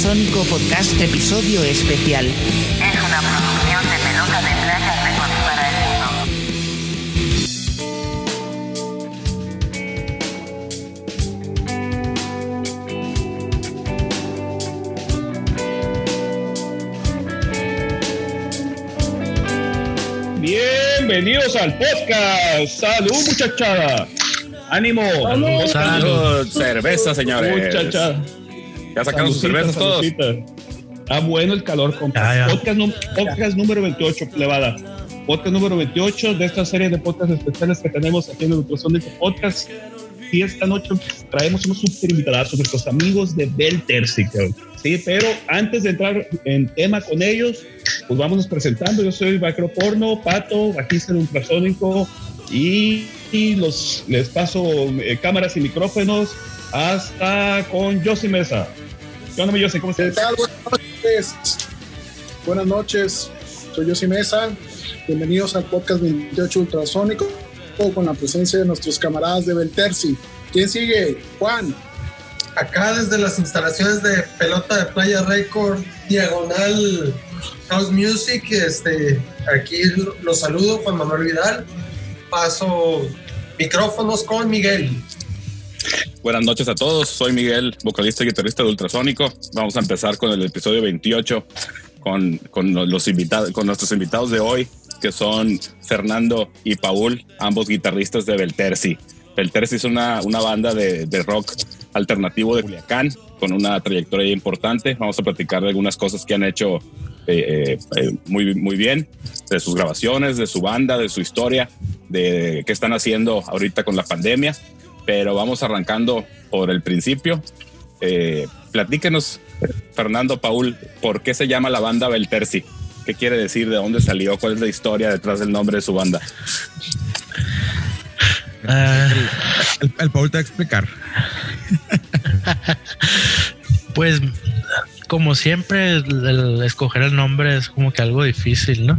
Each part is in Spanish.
Ultrasónico Podcast Episodio Especial. Es una producción de pelota de playa Records para el mundo. Bienvenidos al podcast. Salud, muchachada. Ánimo. Salud, cerveza, señores. Muchachada. Ya sacaron sus cervezas todos. Está bueno el calor, compa. Ya, ya. Podcast, podcast número 28, plebada. Podcast número 28 de esta serie de podcasts especiales que tenemos aquí en el Ultrasonico Podcast. Y esta noche traemos unos super invitados, nuestros amigos de Bel Tercical. Sí, pero antes de entrar en tema con ellos, pues vámonos presentando. Yo soy Vaquero Porno, Pato, bajista del Ultrasónico y, y los, les paso eh, cámaras y micrófonos hasta con Josie Mesa. ¿Qué onda, mi Josie? ¿Cómo ¿Qué estás? tal? Buenas noches. Buenas noches. Soy Yossi Mesa. Bienvenidos al podcast 28 Ultrasónico con la presencia de nuestros camaradas de Belterci. ¿Quién sigue? Juan. acá desde las instalaciones de Pelota de Playa Record, diagonal House Music, este, aquí lo- los saludo, Juan Manuel Vidal. Paso micrófonos con Miguel. Buenas noches a todos. Soy Miguel, vocalista y guitarrista de Ultrasónico. Vamos a empezar con el episodio 28 con, con los invitados, con nuestros invitados de hoy, que son Fernando y Paul, ambos guitarristas de Belterci. Belterci es una, una banda de, de rock alternativo de Culiacán, con una trayectoria importante. Vamos a platicar de algunas cosas que han hecho eh, eh, eh, muy, muy bien, de sus grabaciones, de su banda, de su historia, de qué están haciendo ahorita con la pandemia pero vamos arrancando por el principio. Eh, platíquenos, Fernando Paul, ¿por qué se llama la banda Belterci? ¿Qué quiere decir? ¿De dónde salió? ¿Cuál es la historia detrás del nombre de su banda? Ah, El, el Paul te va a explicar. pues como siempre el, el escoger el nombre es como que algo difícil, ¿no?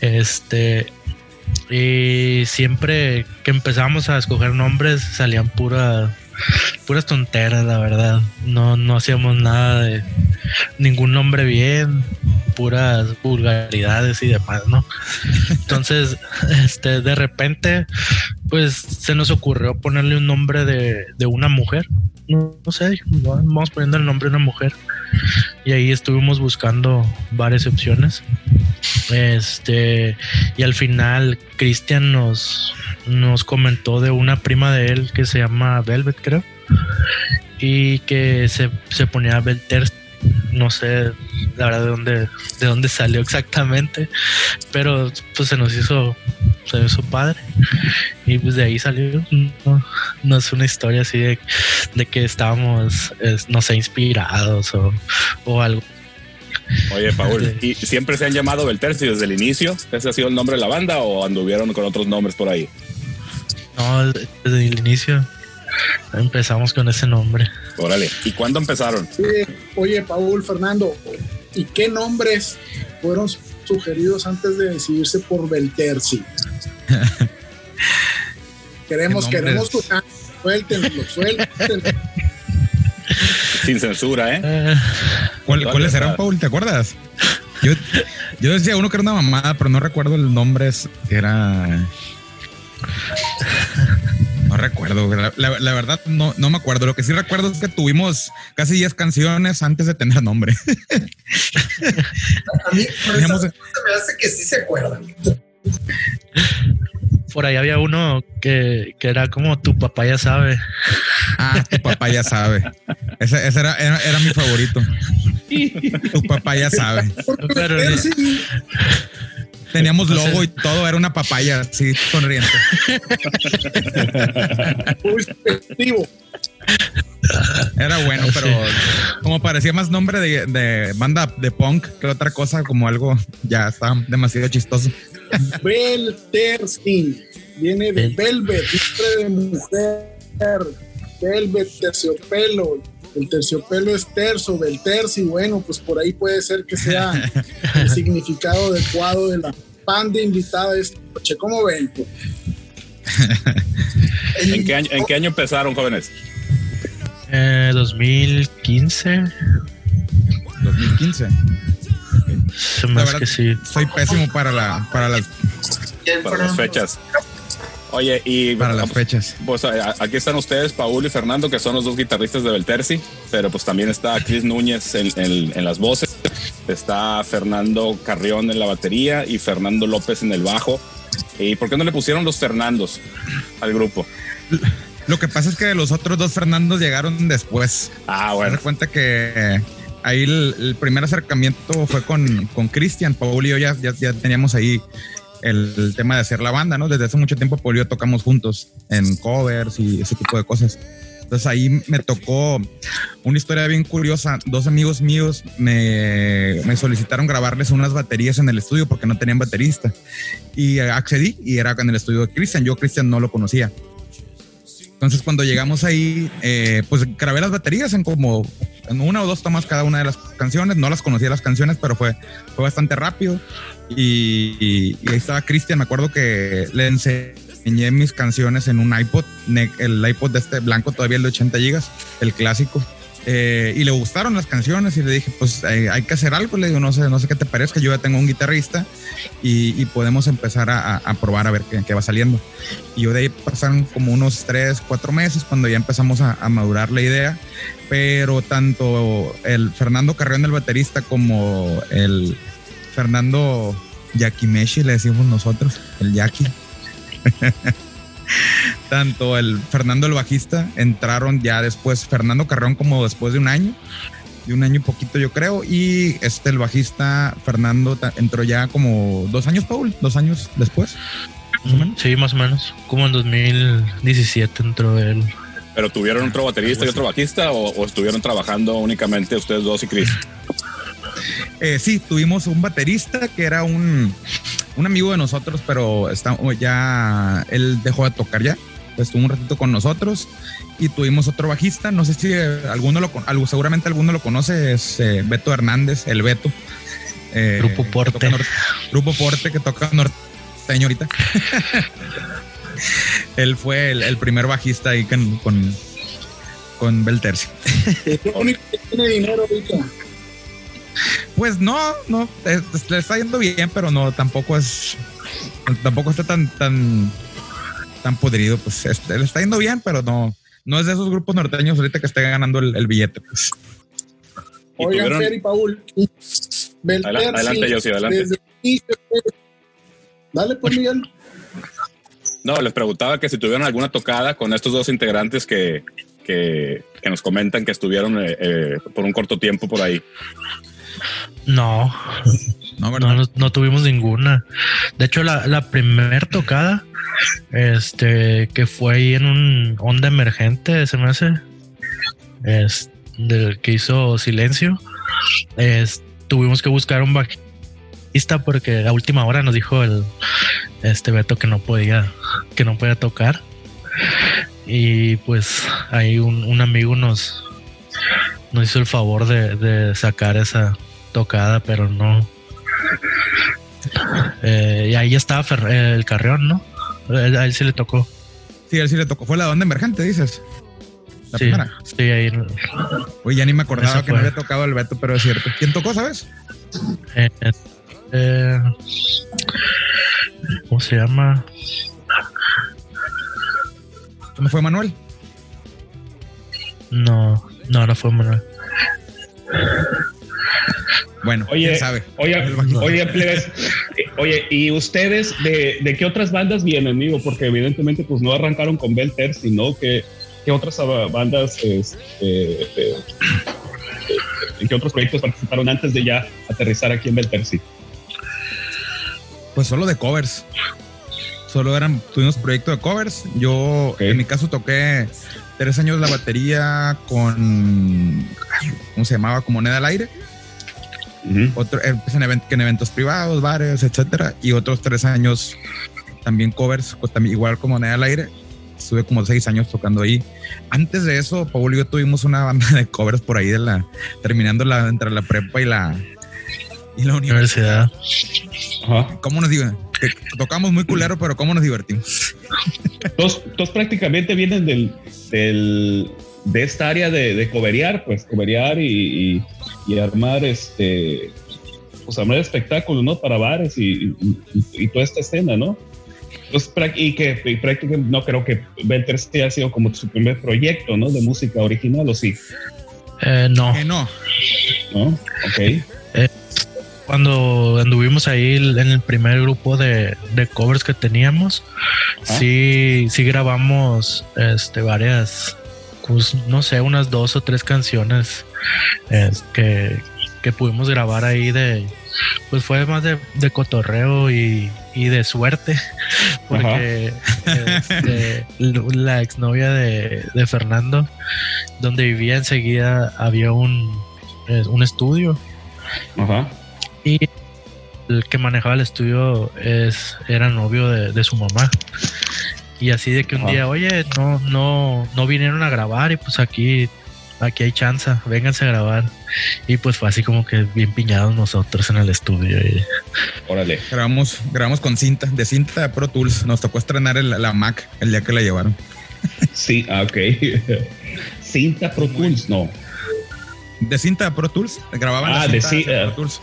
Este y siempre que empezamos a escoger nombres salían pura puras tonteras, la verdad. No no hacíamos nada de ningún nombre bien, puras vulgaridades y demás, ¿no? Entonces, este de repente pues se nos ocurrió ponerle un nombre de, de una mujer. No, no sé, vamos poniendo el nombre de una mujer. Y ahí estuvimos buscando varias opciones. Este, y al final Cristian nos, nos comentó de una prima de él que se llama Velvet, creo. Y que se, se ponía Belter. No sé la verdad de dónde, de dónde salió exactamente. Pero pues se nos hizo, se hizo padre. Y pues de ahí salió. No, no es una historia así de, de que estábamos, es, no sé, inspirados o, o algo. Oye, Paul, ¿y siempre se han llamado Belterci desde el inicio? ¿Ese ha sido el nombre de la banda o anduvieron con otros nombres por ahí? No, desde el inicio empezamos con ese nombre. Órale, ¿y cuándo empezaron? Oye, oye, Paul, Fernando. ¿Y qué nombres fueron sugeridos antes de decidirse por Belterci? queremos, queremos tu suéltenlo, suéltenlo. Sin censura, ¿eh? Eh, ¿Cuál- ¿Dónde ¿Cuáles está? eran, Paul? ¿Te acuerdas? Yo, yo decía uno que era una mamada, pero no recuerdo el nombre. es- Era. No recuerdo. La, la- la verdad, no, no me acuerdo. Lo que sí recuerdo es que tuvimos casi 10 canciones antes de tener nombre. A mí por me hace que sí se acuerdan. por ahí había uno que, que era como tu papá ya sabe. Ah, tu papá ya sabe. Ese, ese era, era, era mi favorito. Tu papá ya sabe. Pero- Teníamos logo y todo. Era una papaya así sonriente. muy. Era bueno, pero como parecía más nombre de, de banda de punk que otra cosa, como algo ya está demasiado chistoso. Belterci. Viene de Velvet, nombre de mujer. Velvet, terciopelo. El terciopelo es terzo, Belterci. Bueno, pues por ahí puede ser que sea el significado adecuado de la banda invitada esta noche. ¿Cómo ven? ¿En qué año, en qué año empezaron, jóvenes? Eh, 2015. 2015. Se me La hace verdad- que sí. Soy pésimo para la para las ¿Quién Para las fechas. Oye, y para las fechas. pues aquí están ustedes, Paul y Fernando, que son los dos guitarristas de Belterci, pero pues también está Chris Núñez en, en- en las voces, está Fernando Carrión en la batería y Fernando López en el bajo. ¿Y por qué no le pusieron los Fernandos al grupo? Lo que pasa es que los otros dos Fernandos llegaron después. Ah, bueno. doy cuenta que eh, ahí el, el primer acercamiento fue con, con Cristian. Paul y yo ya, ya, ya teníamos ahí el, tema de hacer la banda, ¿no? Desde hace mucho tiempo yo tocamos juntos en covers y ese tipo de cosas. Entonces ahí me tocó una historia bien curiosa. Dos amigos míos me, solicitaron grabarles unas baterías en el estudio porque no tenían baterista. Y accedí y era en el estudio de Cristian. Yo Cristian no lo conocía. Entonces cuando llegamos ahí, eh, pues grabé las baterías en como en una o dos tomas cada una de las canciones. No las conocía las canciones, pero fue, fue bastante rápido. Y, ahí estaba Cristian. Me acuerdo que le enseñé mis canciones en un iPod, el iPod de este blanco, todavía el de 80 gigas, el clásico. Eh, y le gustaron las canciones y le dije, pues eh, hay que hacer algo. Le digo, no sé, no sé qué te parezca. Yo ya tengo un guitarrista y, y podemos empezar a, probar a ver qué, qué va saliendo. Y yo de ahí pasaron como unos tres, cuatro meses cuando ya empezamos a, a madurar la idea. Pero tanto el Fernando Carrión, el baterista, como el Fernando Yakimeshi, le decimos nosotros, el Yaki. tanto el Fernando el bajista entraron ya después, Fernando Carrión como después de un año, de un año y poquito yo creo, y este el bajista Fernando entró ya como dos años, Paul, dos años después. Mm, Sí, más o menos. Como en 2017 entró él. ¿Pero tuvieron otro baterista y otro bajista o, o estuvieron trabajando únicamente ustedes dos y Chris? Eh, sí, tuvimos un baterista que era un, un amigo de nosotros, pero está, o ya él dejó de tocar ya. Estuvo un ratito con nosotros y tuvimos otro bajista. No sé si alguno lo con- algo, seguramente alguno lo conoce, es eh, Beto Hernández, el Beto. Eh, Grupo que Porte. toca nor- Grupo Porte que toca norteño ahorita. él fue el, el primer bajista ahí con, con, con Belterci. Es lo único que tiene dinero ahorita. Pues no, no, le está yendo bien, pero no, tampoco es, tampoco está tan, tan, tan podrido, pues este, le está yendo bien, pero no, no es de esos grupos norteños ahorita que esté ganando el, el billete, pues. ¿Y Oigan, tuvieron- Fer y Paul. Belterci, adelante, Yossi, adelante. desde el inicio, pues. Dale, pues, Miguel. No, les preguntaba que si tuvieron alguna tocada con estos dos integrantes que, que, que nos comentan que estuvieron eh, eh, por un corto tiempo por ahí. No, No, ¿verdad? no, no, no tuvimos ninguna. De hecho, la, la primer tocada, este, que fue ahí en un onda emergente, se me hace, es del que hizo silencio, es, tuvimos que buscar un bajista porque a última hora nos dijo el este Beto que no podía, que no podía tocar. Y pues ahí un, un amigo nos, nos hizo el favor de, de sacar esa tocada, pero no. Eh, y ahí estaba Fer- el Carrión, ¿no? Él- A él sí le tocó. Sí, él sí le tocó, fue la onda emergente, dices. La sí, primera. sí, ahí. Oye, ya ni me acordaba que no había tocado el Beto, pero es cierto. ¿Quién tocó, sabes? eh, eh, ¿Cómo se llama? ¿Cómo fue Manuel? No, no, no fue Manuel. Bueno, Oye, quién sabe. oye, oye, plebes, eh, oye, ¿y ustedes de, de qué otras bandas vienen, digo? Porque evidentemente pues no arrancaron con Belter, sino que qué otras bandas, este, eh, en qué otros proyectos participaron antes de ya aterrizar aquí en Belterci. Pues solo de covers. Solo eran, tuvimos proyecto de covers. Yo, en mi caso, toqué tres años la batería con, ¿cómo se llamaba? Con moneda al aire. Otro, eh, pues, en, event- en eventos privados, bares, etcétera. Y otros tres años también covers, co- también, igual como moneda al aire. Estuve como seis años tocando ahí. Antes de eso, Paul y yo tuvimos una banda de covers por ahí de la, terminando la, entre la prepa y la, y la universidad. Ajá. ¿Cómo nos digo? Tocamos muy culero, pero ¿cómo nos divertimos? Todos, todos prácticamente vienen del, del- de esta área de, de coberear, pues coberear y, y, y armar este, pues armar espectáculos, ¿no? Para bares y, y- y toda esta escena, ¿no? Pues, prac- y que y prácticamente no creo que Belter sí ha sido como su primer proyecto, ¿no? De música original, ¿o sí? Eh, no, Que no. ¿No? Ok. Cuando anduvimos ahí en el primer grupo de, de covers que teníamos, Ah. sí, sí grabamos este, varias, pues, no sé, unas dos o tres canciones es, que, que pudimos grabar ahí de, pues fue más de, de cotorreo y, y de suerte, porque este, la exnovia de, de Fernando, donde vivía enseguida, había un, eh, un estudio Ajá. Y el que manejaba el estudio es era novio de, de su mamá y así de que un Ajá. día oye no no no vinieron a grabar y pues aquí aquí hay chance vénganse a grabar y pues fue así como que bien piñados nosotros en el estudio y- Órale. Grabamos, grabamos con cinta, de cinta de Pro Tools. Nos tocó estrenar el- la Mac el día que la llevaron. Sí, ah, ok. Cinta Pro Tools, no. De cinta de Pro Tools, grababan Ah, la de cinta sí, eh, Pro Tools.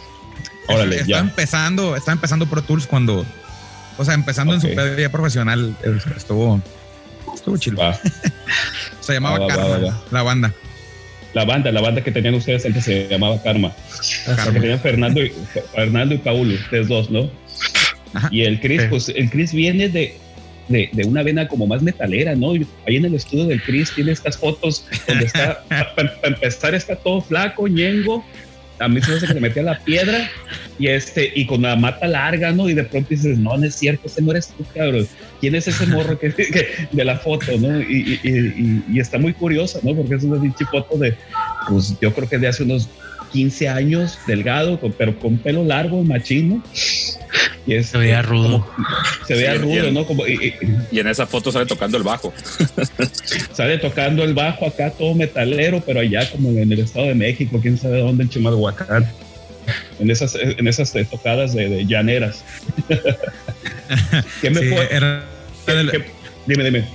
Órale, estaba ya. empezando, estaba empezando Pro Tools cuando, o sea, empezando Ok. en su ya profesional, estuvo, estuvo chido. Se llamaba Va, Karma, va, va. la banda. La banda, la banda que tenían ustedes antes se llamaba Karma. Que tenían Fernando y, Fernando y Paulo, ustedes dos, ¿no? Ajá. Y el Chris, Sí. pues el Chris viene de, de, de una vena como más metalera, ¿no? Y ahí en el estudio del Chris tiene estas fotos donde está, para empezar, está todo flaco, ñengo. A mí se me hace que le metía la piedra y este, y con la mata larga, ¿no? Y de pronto dices, no, no es cierto, ese no eres tú, cabrón. ¿Quién es ese morro que, de la foto, no? Y, está muy curiosa, ¿no? Porque es una pinche foto de, pues yo creo que de hace unos 15 años, delgado, pero con pelo largo, machino. Y es, Se veía rudo. como- se veía Sí, rudo. ¿no? Como, y- y- Y en esa foto sale tocando el bajo. sale tocando el bajo acá, todo metalero, pero allá como en el Estado de México, quién sabe dónde, en Chimalhuacán. En esas, en esas eh, tocadas de, de llaneras. ¿Qué me Sí, puede- era, qué- era de- qué- dime, dime.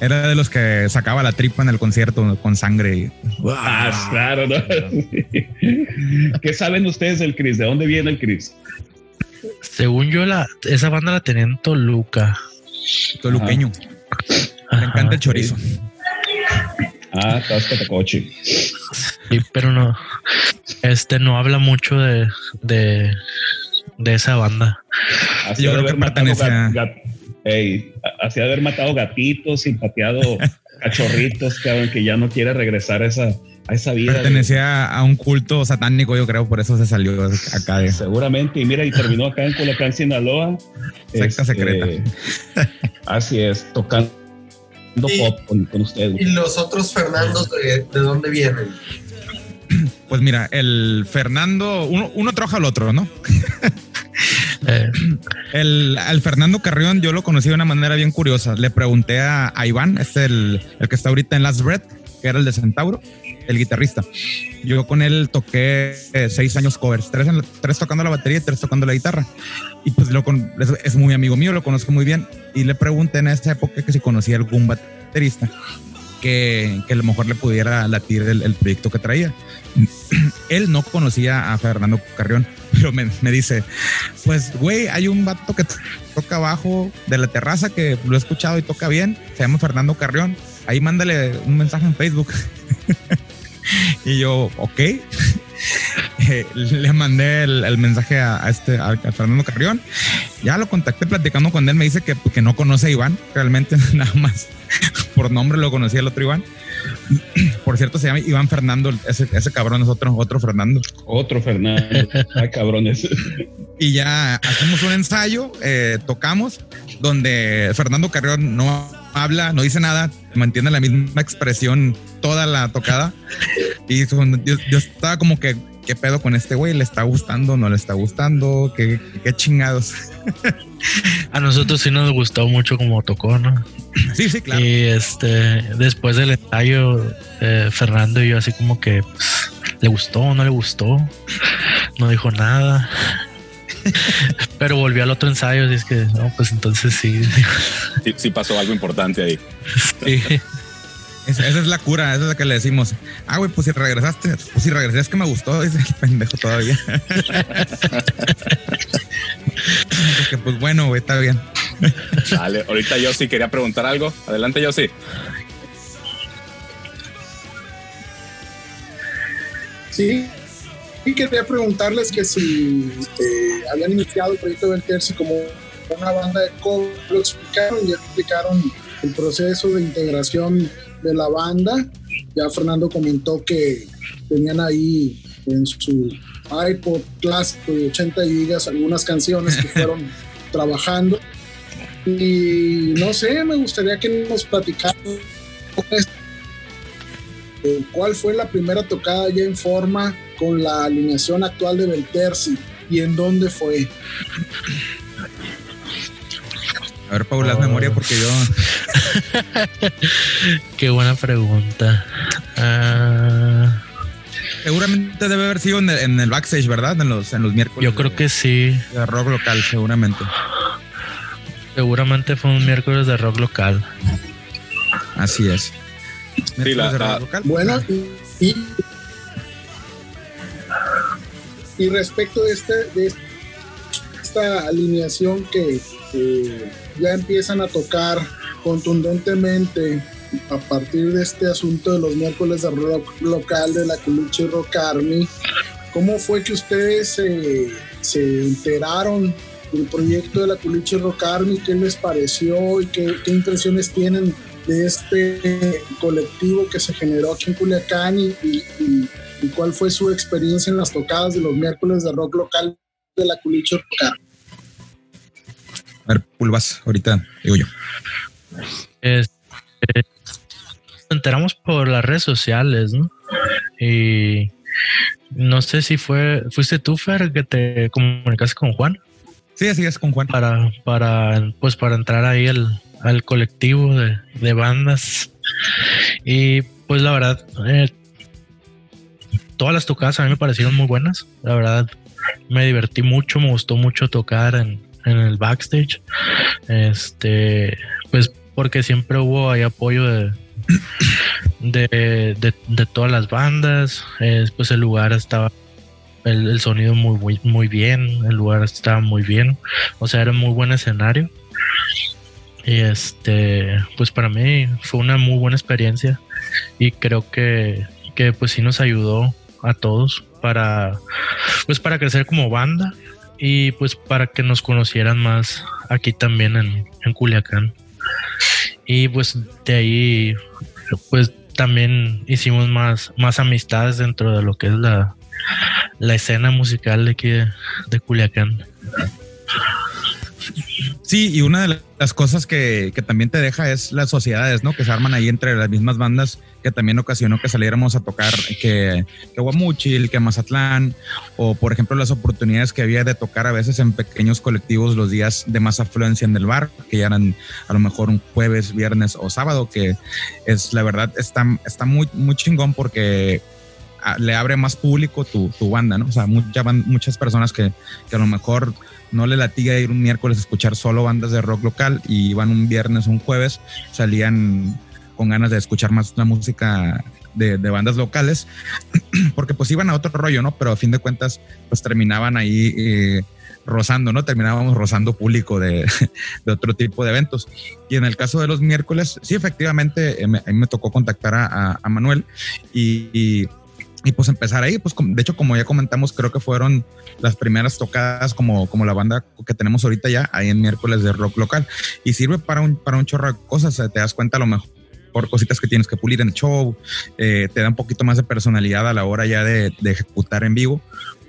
era de los que sacaba la tripa en el concierto con sangre. y- Ah, claro, ¿no? ¿Qué saben ustedes del Chris? ¿De dónde viene el Chris? Según yo la esa banda la tenía en Toluca Toluqueño. Le encanta Ajá, el chorizo. Ah, Tascatacoche. sí, pero no este no habla mucho de de, de esa banda Así Yo creo que haber matado pertenece a- así haber matado gatitos y pateado cachorritos, cabrón, que ya no quiere regresar a esa, a esa vida. Pertenecía a un culto satánico, yo creo, por eso se salió acá de. Seguramente, y mira, y terminó acá en Culacán, Sinaloa. Secta secreta. Así es, tocando Y- pop con, con ustedes. ¿Y los otros Fernandos de, de dónde vienen? Pues mira, el Fernando, uno, uno trabaja al otro, ¿no? Eh, El, al Fernando Carrión yo lo conocí de una manera bien curiosa. Le pregunté a, a Iván, este el, el que está ahorita en Last Breath, que era el de Centauro, el guitarrista. Yo con él toqué eh, seis años covers, tres, tocando la batería y tres tocando la guitarra. Y pues lo con- es, muy amigo mío, lo conozco muy bien. Y le pregunté en esa época que si conocía algún baterista que, a lo mejor le pudiera latir el, proyecto que traía. Él no conocía a Fernando Carrión, pero me, me dice, pues güey, hay un vato que to- toca abajo de la terraza que lo he escuchado y toca bien, se llama Fernando Carrión, ahí mándale un mensaje en Facebook. y yo, ok. Eh, le mandé el, el mensaje a, a este a, a Fernando Carrión. Ya lo contacté platicando con él. Me dice que, que no conoce a Iván, realmente nada más por nombre lo conocía el otro Iván. Por cierto, se llama Iván Fernando. Ese, ese cabrón es otro, otro Fernando. Otro Fernando. Ay, cabrones. Y ya hacemos un ensayo, eh, tocamos, donde Fernando Carrión no habla, no dice nada, mantiene la misma expresión toda la tocada. Y yo, yo estaba como que, ¿qué pedo con este güey? ¿Le está gustando? ¿No le está gustando? ¿Qué, qué chingados? a nosotros sí nos gustó mucho como tocó no Sí, sí, claro. Y este, después del ensayo, eh, Fernando y yo así como que pues, le gustó no le gustó. No dijo nada. Pero volvió al otro ensayo, así es que no, pues entonces sí. Sí, sí pasó algo importante ahí. sí. Esa, esa es la cura, esa es la que le decimos. Ah, güey, pues si regresaste, pues si regresé es que me gustó, dice el pendejo todavía. Porque, pues bueno, güey, está bien. Dale, ahorita yo sí quería preguntar algo. Adelante, yo sí. Sí. Y quería preguntarles que si eh, habían iniciado el proyecto del Terci como una banda de cover, lo explicaron, ya explicaron el proceso de integración de la banda. Ya Fernando comentó que tenían ahí en su iPod clásico de 80 gigas algunas canciones que fueron trabajando. Y no sé, me gustaría que nos platicaran eh, cuál fue la primera tocada ya en forma con la alineación actual de Belterci y en dónde fue. A ver, Paula, Oh. memoria porque yo Qué buena pregunta. Ah, seguramente debe haber sido en el, en el backstage, ¿verdad? En los, en los miércoles. yo creo de- que sí. de rock local, seguramente. Seguramente fue un miércoles de rock local. Así es. La- la-. Bueno, y, y, y respecto de, este, de esta alineación que eh, ya empiezan a tocar contundentemente a partir de este asunto de los miércoles de rock local de la Coluche Rock Army, ¿cómo fue que ustedes se- se enteraron del proyecto de la Culiche Rock Army? ¿Qué les pareció y qué, qué impresiones tienen de este colectivo que se generó aquí en Culiacán y, y- y- y cuál fue su experiencia en las tocadas de los miércoles de rock local de la Culiche Rock Army? A ver, pulvas, ahorita digo yo. Este, nos enteramos por las redes sociales, ¿no? Y no sé si fue, fuiste tú, Fer, que te comunicaste con Juan Sí, así es con Juan. para, para, pues para entrar ahí al, al colectivo de, de bandas. Y pues la verdad, eh, todas las tocadas a mí me parecieron muy buenas. La verdad, me divertí mucho, me gustó mucho tocar en, en el backstage. Este, pues porque siempre hubo ahí apoyo de, de, de, todas las bandas. Eh, pues el lugar estaba, el, el sonido muy, muy, muy bien, el lugar estaba muy bien. O sea, era un muy buen escenario. Y este, pues para mí fue una muy buena experiencia. Y creo que, que pues sí nos ayudó a todos para, pues para crecer como banda y pues para que nos conocieran más aquí también en, en Culiacán. Y pues de ahí, pues también hicimos más, más amistades dentro de lo que es la, la escena musical de aquí de, de Culiacán. Sí, y una de las cosas que, que también te deja es las sociedades, ¿no? Que se arman ahí entre las mismas bandas, que también ocasionó que saliéramos a tocar que, que Guamuchil, que Mazatlán, o por ejemplo las oportunidades que había de tocar a veces en pequeños colectivos los días de más afluencia en el bar, que ya eran a lo mejor un jueves, viernes o sábado, que es la verdad, está, está muy, muy chingón porque ah, le abre más público tu, tu banda, ¿no? O sea, muchas personas que, que a lo mejor no le latiga ir un miércoles a escuchar solo bandas de rock local y iban un viernes o un jueves, salían con ganas de escuchar más la música de, bandas locales, porque pues iban a otro rollo, ¿no? Pero a fin de cuentas, pues terminaban ahí eh, rozando, ¿no? Terminábamos rozando público de, de otro tipo de eventos. Y en el caso de los miércoles, sí, efectivamente, eh, me- a tocó contactar a, Manuel y- y, pues empezar ahí, pues de hecho, como ya comentamos, creo que fueron las primeras tocadas como, como la banda que tenemos ahorita ya, ahí en miércoles de rock local. Y sirve para un, para un chorro de cosas, eh, te das cuenta a lo mejor por cositas que tienes que pulir en el show, eh, te da un poquito más de personalidad a la hora ya de, de ejecutar en vivo,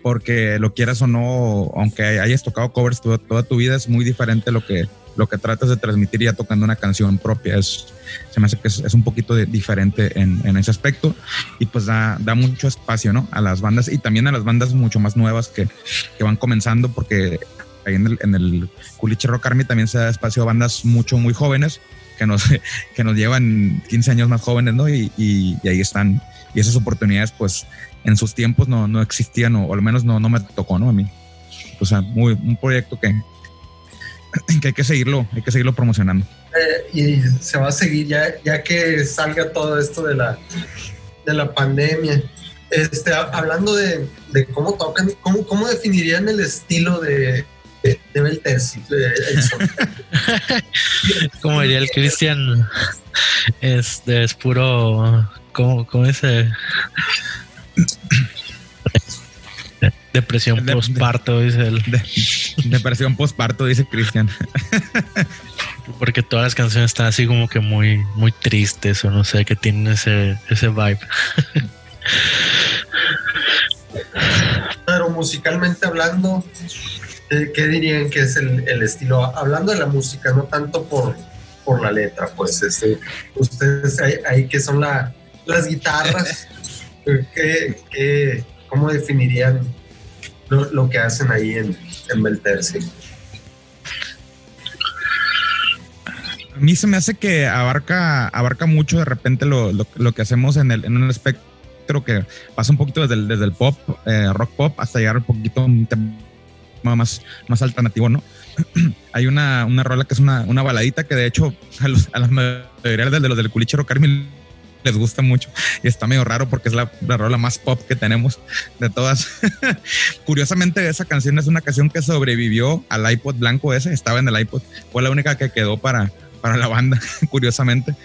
porque lo quieras o no, aunque hayas tocado covers toda, toda tu vida, es muy diferente lo que, lo que tratas de transmitir ya tocando una canción propia. Es, se me hace que es, es un poquito de- diferente en, en ese aspecto y pues da, da mucho espacio ¿no? a las bandas y también a las bandas mucho más nuevas que, que van comenzando porque ahí en el, en el Culiche Rock Army también se da espacio a bandas mucho, muy jóvenes que nos, que nos llevan 15 años más jóvenes, ¿no? Y, y- y ahí están. Y esas oportunidades, pues, en sus tiempos no, no existían, o, o al menos no, no me tocó, ¿no? A mí. O sea, muy, un proyecto que, que hay que seguirlo, hay que seguirlo promocionando. Eh, y se va a seguir ya, ya que salga todo esto de la, de la pandemia. Este, hablando de, de cómo tocan, ¿cómo, ¿cómo definirían el estilo de, de, de son? Como diría el Cristian, es, es puro. ¿Cómo, cómo dice? Depresión De- de- postparto, dice él. De, depresión postparto, dice Cristian. Porque todas las canciones están así como que muy, muy tristes o no sé, que tienen ese, ese vibe. Pero musicalmente hablando, ¿qué, qué dirían que es el, el estilo? Hablando de la música, no tanto por, por la letra, pues este, ustedes ahí, ahí que son la, las guitarras, ¿qué, qué, ¿cómo definirían lo, lo que hacen ahí en, en Belterci? A mí se me hace que abarca, abarca mucho de repente lo, lo- que hacemos en, el, en un espectro que pasa un poquito desde el, desde el pop, eh, rock pop, hasta llegar un poquito un tema más, más alternativo, ¿no? Hay una, una rola que es una, una baladita que de hecho a, los, a la mayoría de los del culichero Carmen les gusta mucho y está medio raro porque es la, la rola más pop que tenemos de todas. Curiosamente esa canción es una canción que sobrevivió al iPod blanco ese, estaba en el iPod, fue la única que quedó para, para la banda, curiosamente.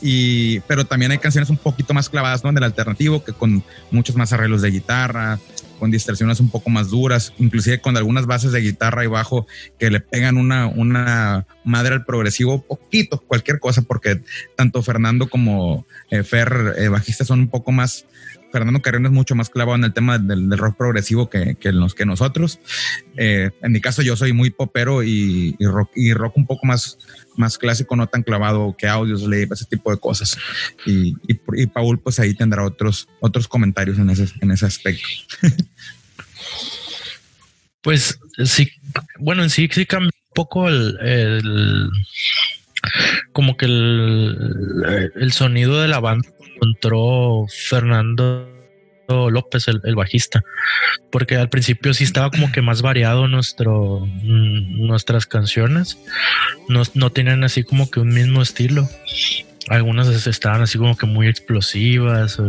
Y, pero también hay canciones un poquito más clavadas, ¿no? En el alternativo, que con muchos más arreglos de guitarra, con distorsiones un poco más duras, inclusive con algunas bases de guitarra y bajo que le pegan una, una madre al progresivo, poquito, cualquier cosa, porque tanto Fernando como eh, Fer, eh, bajista, son un poco más. Fernando Carrión es mucho más clavado en el tema del, rock progresivo que, que, nosotros. Eh, en mi caso, yo soy muy popero y, rock, y rock un poco más, más clásico, no tan clavado que Audioslave, ese tipo de cosas. Y, y, Paul, pues ahí tendrá otros, otros comentarios en ese, en ese aspecto. Pues sí, bueno, en sí, sí cambia un poco el como que el, el, sonido de la banda encontró Fernando López, el, bajista, porque al principio sí estaba como que más variado nuestro nuestras canciones, no, no tenían así como que un mismo estilo. Algunas estaban así como que muy explosivas,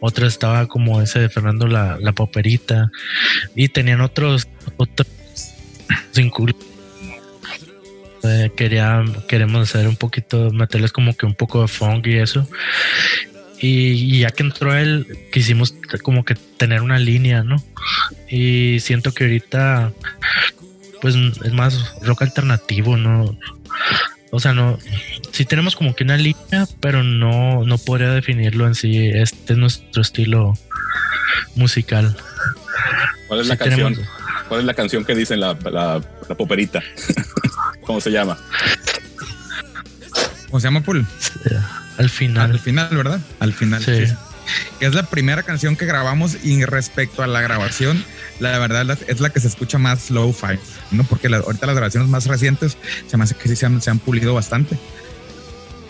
otras estaba como ese de Fernando la, la poperita, y tenían otros, otros eh, quería, queremos hacer un poquito, meterles como que un poco de funk y eso. Y, y, ya que entró él, quisimos como que tener una línea, ¿no? Y siento que ahorita, pues es más rock alternativo, ¿no? O sea, no, sí tenemos como que una línea, pero no, no podría definirlo en sí. Este es nuestro estilo musical. ¿Cuál es la canción? Tenemos... ¿Cuál es la canción que dicen la, la, la poperita? ¿Cómo se llama? ¿Cómo se llama, Paul? Al final. Al final, ¿verdad? Al final. Sí. sí. Es la primera canción que grabamos y respecto a la grabación, la verdad es la que se escucha más low-fi, ¿no? Porque la, ahorita las grabaciones más recientes se me hace que sí se han, se han pulido bastante.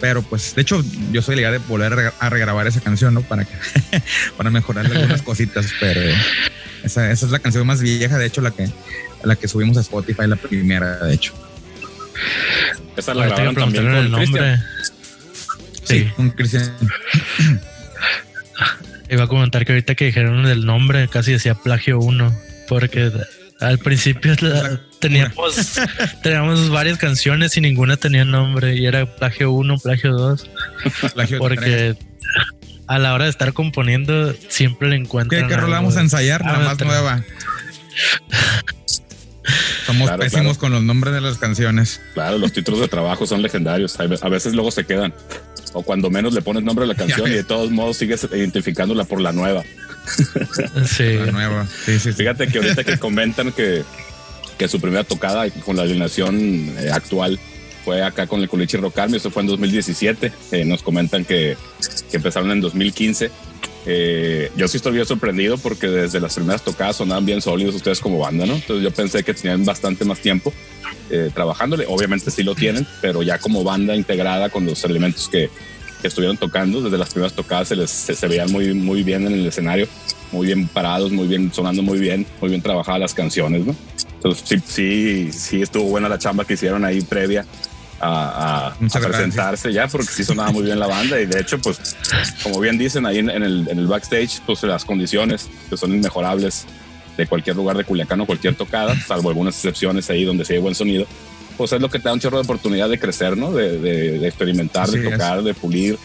Pero pues, de hecho, yo soy la idea de volver a regrabar esa canción, ¿no? Para, que, para mejorar algunas cositas, pero esa, esa, es la canción más vieja, de hecho, la que, la que subimos a Spotify, la primera, de hecho. Esa la grabaron también con el nombre. Sí, sí, con Cristian. Iba a comentar que ahorita que dijeron el nombre casi decía plagio 1, porque al principio la, teníamos, teníamos varias canciones y ninguna tenía nombre y era plagio 1, plagio 2. Plagio porque 3. a la hora de estar componiendo siempre le encuentran. ¿Qué, qué rola vamos a ensayar? La más nueva. Somos claro, pésimos claro. con los nombres de las canciones. Claro, los títulos de trabajo son legendarios. A veces luego se quedan. O cuando menos le pones nombre a la canción y de todos modos sigues identificándola por la nueva. Sí. La nueva. Sí, sí, sí. Fíjate que ahorita que comentan que, que su primera tocada con la alineación eh, actual fue acá con el Culichi Rock Army, eso fue en 2017. Eh, nos comentan que, que, empezaron en 2015. Eh, yo sí estoy bien sorprendido porque desde las primeras tocadas sonaban bien sólidos ustedes como banda, ¿no? Entonces yo pensé que tenían bastante más tiempo eh, trabajándole. Obviamente sí lo tienen, pero ya como banda integrada con los elementos que, que estuvieron tocando, desde las primeras tocadas se les se, se, veían muy, muy bien en el escenario, muy bien parados, muy bien, sonando muy bien, muy bien trabajadas las canciones, ¿no? Entonces, sí, sí, sí estuvo buena la chamba que hicieron ahí previa a, a- a presentarse ya, porque sí sonaba muy bien la banda. Y de hecho, pues, como bien dicen ahí en, en el, en el backstage, pues las condiciones que son inmejorables de cualquier lugar de Culiacán o cualquier tocada, salvo algunas excepciones ahí donde sí hay buen sonido, pues es lo que te da un chorro de oportunidad de crecer, ¿no? De, de- de experimentar, Así de es. tocar, de pulir,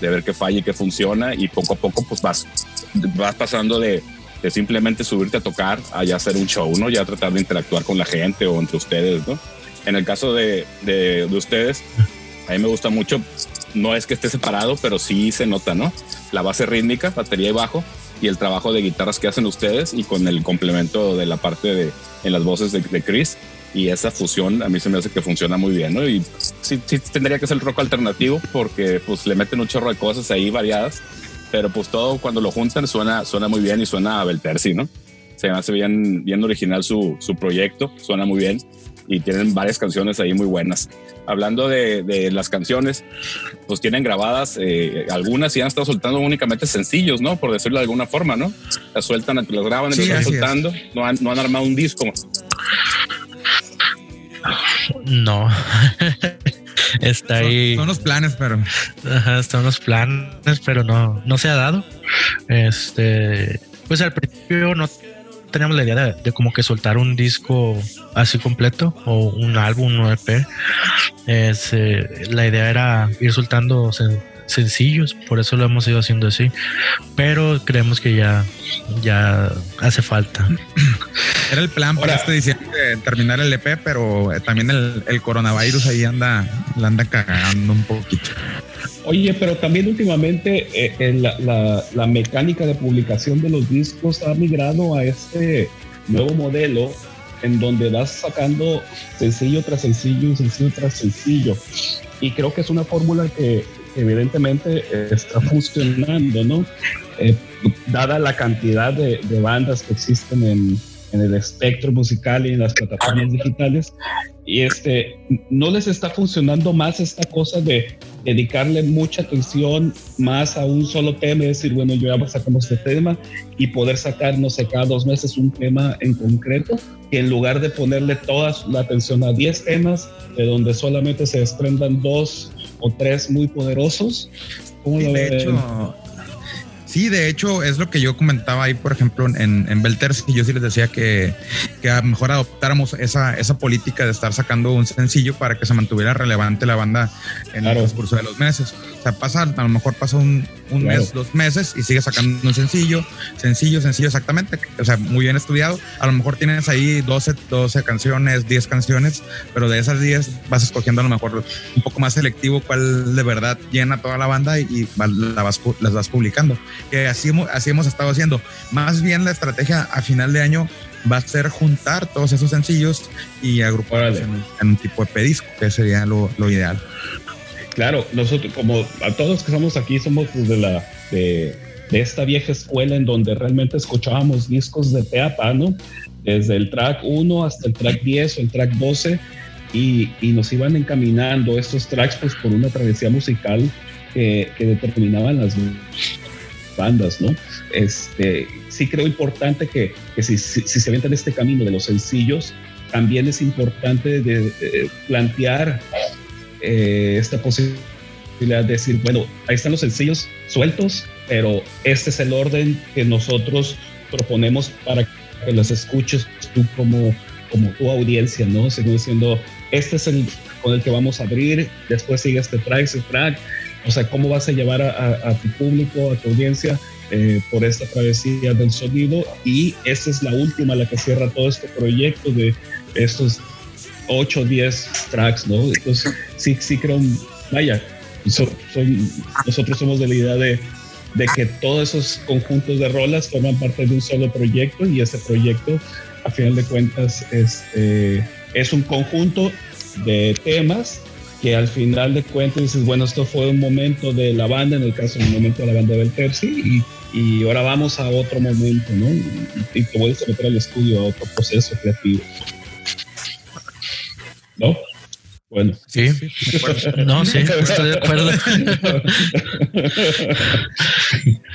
de ver qué falla y qué funciona. Y poco a poco, pues vas, vas pasando de, de simplemente subirte a tocar a ya hacer un show, ¿no? Ya tratar de interactuar con la gente o entre ustedes, ¿no? En el caso de, de, de ustedes, a mí me gusta mucho, no es que esté separado, pero sí se nota, ¿no? La base rítmica, batería y bajo, y el trabajo de guitarras que hacen ustedes y con el complemento de la parte de en las voces de, de Chris. Y esa fusión a mí se me hace que funciona muy bien, ¿no? Y sí, sí tendría que ser rock alternativo porque pues le meten un chorro de cosas ahí variadas, pero pues todo cuando lo juntan suena, suena muy bien y suena a Belterci, ¿no? Se me hace bien, bien original su, su proyecto, suena muy bien y tienen varias canciones ahí muy buenas. Hablando de, de las canciones, pues tienen grabadas eh, algunas y han estado soltando únicamente sencillos, ¿no? Por decirlo de alguna forma, ¿no? Las sueltan, las graban y Sí, las están es. soltando. No han, no han armado un disco. No. Está ahí. Son, son los planes, pero Ajá, están los planes, pero no, no se ha dado. Este, pues al principio no teníamos la idea de, de como que soltar un disco así completo o un álbum, un EP. Es, eh, la idea era ir soltando sen- sencillos, por eso lo hemos ido haciendo así. Pero creemos que ya, ya hace falta. era el plan para este diciembre terminar el EP, pero eh, también el, el coronavirus ahí anda, la anda cagando un poquito. Oye, pero también últimamente eh, eh, la, la- la mecánica de publicación de los discos ha migrado a este nuevo modelo en donde vas sacando sencillo tras sencillo, sencillo tras sencillo. Y creo que es una fórmula que evidentemente está funcionando, ¿no? Eh, dada la cantidad de, de bandas que existen en, en el espectro musical y en las plataformas digitales, y este, no les está funcionando más esta cosa de dedicarle mucha atención más a un solo tema y decir, bueno, yo ya sacamos este tema y poder sacar, no sé, cada dos meses un tema en concreto, que en lugar de ponerle toda la atención a 10 temas, de donde solamente se desprendan dos o tres muy poderosos. ¿Cómo Sí, lo de ven? hecho, sí, de hecho, es lo que yo comentaba ahí, por ejemplo, en, en Belters, que yo sí les decía que, que a lo mejor adoptáramos esa, esa política de estar sacando un sencillo para que se mantuviera relevante la banda en Claro. el transcurso de los meses. Sea, pasa, a lo mejor pasa un, un Claro. mes, dos meses y sigue sacando un sencillo, sencillo, sencillo, exactamente. O sea, muy bien estudiado. A lo mejor tienes ahí 12, 12 canciones, 10 canciones, pero de esas 10 vas escogiendo a lo mejor un poco más selectivo cuál de verdad llena toda la banda y, y la vas las vas publicando. Que así, hemos- así hemos estado haciendo. Más bien la estrategia a final de año va a ser juntar todos esos sencillos y agruparlos en, en un tipo de pedisco, que sería lo, lo ideal. Claro, nosotros, como a todos que estamos aquí, somos pues, de la de, esta vieja escuela en donde realmente escuchábamos discos de pe a pa, ¿no? Desde el track 1 hasta el track 10 o el track 12, y, y nos iban encaminando estos tracks pues por una travesía musical que, que determinaban las bandas, ¿no? Este, sí creo importante que, que si, si, se avientan este camino de los sencillos, también es importante de plantear eh, esta posibilidad de decir, bueno, ahí están los sencillos sueltos, pero este es el orden que nosotros proponemos para que los escuches tú como, como tu audiencia, ¿no? Según diciendo, este es el con el que vamos a abrir, después sigue este track, ese track, o sea, cómo vas a llevar a, a- a tu público, a tu audiencia eh, por esta travesía del sonido y esta es la última, la que cierra todo este proyecto de estos 8 o 10 tracks, ¿no? Entonces, sí, sí creo, vaya, so- soy- nosotros somos de la idea de, de que todos esos conjuntos de rolas forman parte de un solo proyecto y ese proyecto, a final de cuentas, este, es un conjunto de temas que al final de cuentas dices, bueno, esto fue un momento de la banda, en el caso del momento de la banda del Pepsi, y, y ahora vamos a otro momento, ¿no? Y, y te vuelves a meter al estudio, a otro proceso creativo. ¿No? Bueno. Sí, no, sí, estoy de acuerdo.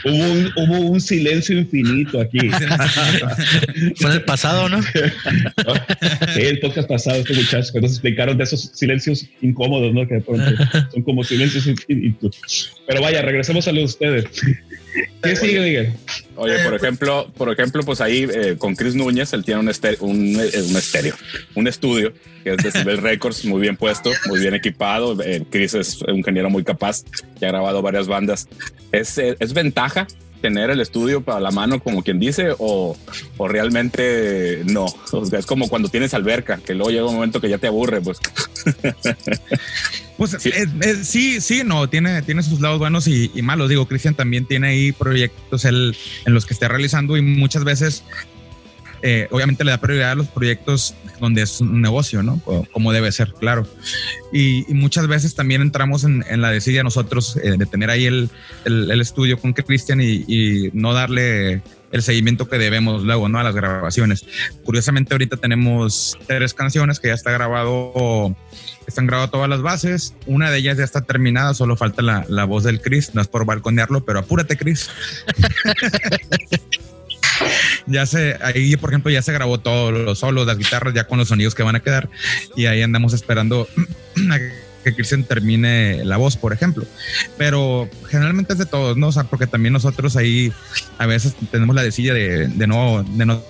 Hubo un, hubo un silencio infinito aquí. Fue en el pasado, ¿no? el podcast pasado, estos muchachos que nos explicaron de esos silencios incómodos, ¿no? Que de pronto son como silencios infinitos. Pero vaya, regresemos a lo de ustedes. ¿Qué sigue, Miguel? Oye, por ejemplo, por ejemplo, pues ahí eh, con Chris Núñez, él tiene un, estéreo, un, eh, un estéreo, un estudio que es Decibel Records, muy bien puesto, muy bien equipado. Eh, Chris es un ingeniero muy capaz, que ha grabado varias bandas. ¿Es, eh, es ventaja tener el estudio para la mano, como quien dice, o, o realmente no? O sea, es como cuando tienes alberca, que luego llega un momento que ya te aburre, pues. Pues sí, sí, sí, no, tiene, tiene sus lados buenos y, y malos. Digo, Cristian también tiene ahí proyectos él, en los que está realizando y muchas veces eh, obviamente le da prioridad a los proyectos donde es un negocio, ¿no? Como debe ser, claro. Y, muchas veces también entramos en, la desidia nosotros eh, de tener ahí el, el, el estudio con Cristian y, y, no darle el seguimiento que debemos luego, ¿no? A las grabaciones. Curiosamente, ahorita tenemos tres canciones que ya está grabado, están grabadas todas las bases. Una de ellas ya está terminada, solo falta la, la voz del Chris. No es por balconearlo, pero apúrate, Chris. ya se, ahí por ejemplo ya se grabó todo, los solos, las guitarras, ya con los sonidos que van a quedar y ahí andamos esperando a que Christian termine la voz, por ejemplo. Pero generalmente es de todos, ¿no? O sea, porque también nosotros ahí a veces tenemos la decilla de, de no, de no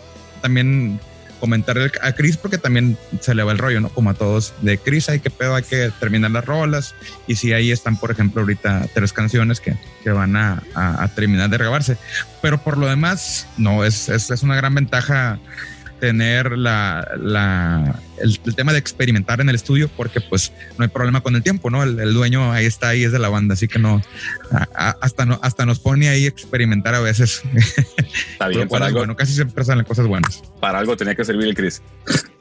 también comentar a Chris porque también se le va el rollo, ¿no? Como a todos de Chris, hay que pedo, hay que terminar las rolas. Y si ahí están, por ejemplo, ahorita tres canciones que, que van a, terminar de grabarse. Pero por lo demás, no, es, es, es una gran ventaja tener la, la el, el, tema de experimentar en el estudio porque pues no hay problema con el tiempo, ¿no? El, el dueño ahí está, ahí es de la banda, así que no, a, a, hasta, no hasta nos pone ahí experimentar a veces. Está bien, para algo. Bueno, casi siempre salen cosas buenas. Para algo tenía que servir el Chris.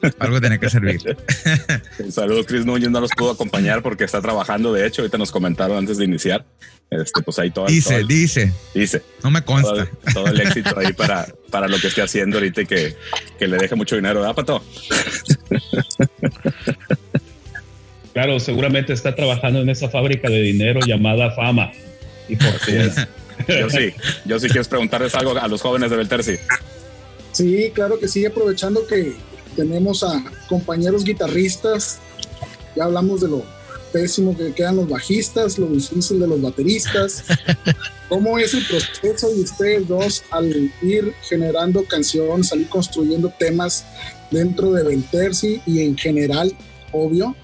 Para algo tenía que servir. Un saludo, Chris Núñez no nos pudo acompañar porque está trabajando, de hecho, ahorita nos comentaron antes de iniciar. Este, pues ahí todo. Dice, todo, dice. Dice. No me consta. Todo, todo, el éxito ahí para, para lo que esté haciendo ahorita y que, que le deje mucho dinero, ¿verdad, Pato? Claro, seguramente está trabajando en esa fábrica de dinero llamada fama. Y por sí es. Yo sí, yo sí quiero preguntarles algo a los jóvenes de Belterci. Sí, claro que sí, aprovechando que tenemos a compañeros guitarristas, ya hablamos de lo pésimo que quedan los bajistas, lo difícil de los bateristas. ¿Cómo es el proceso de ustedes dos al ir generando canciones, salir construyendo temas dentro de Belterci y en general, obvio,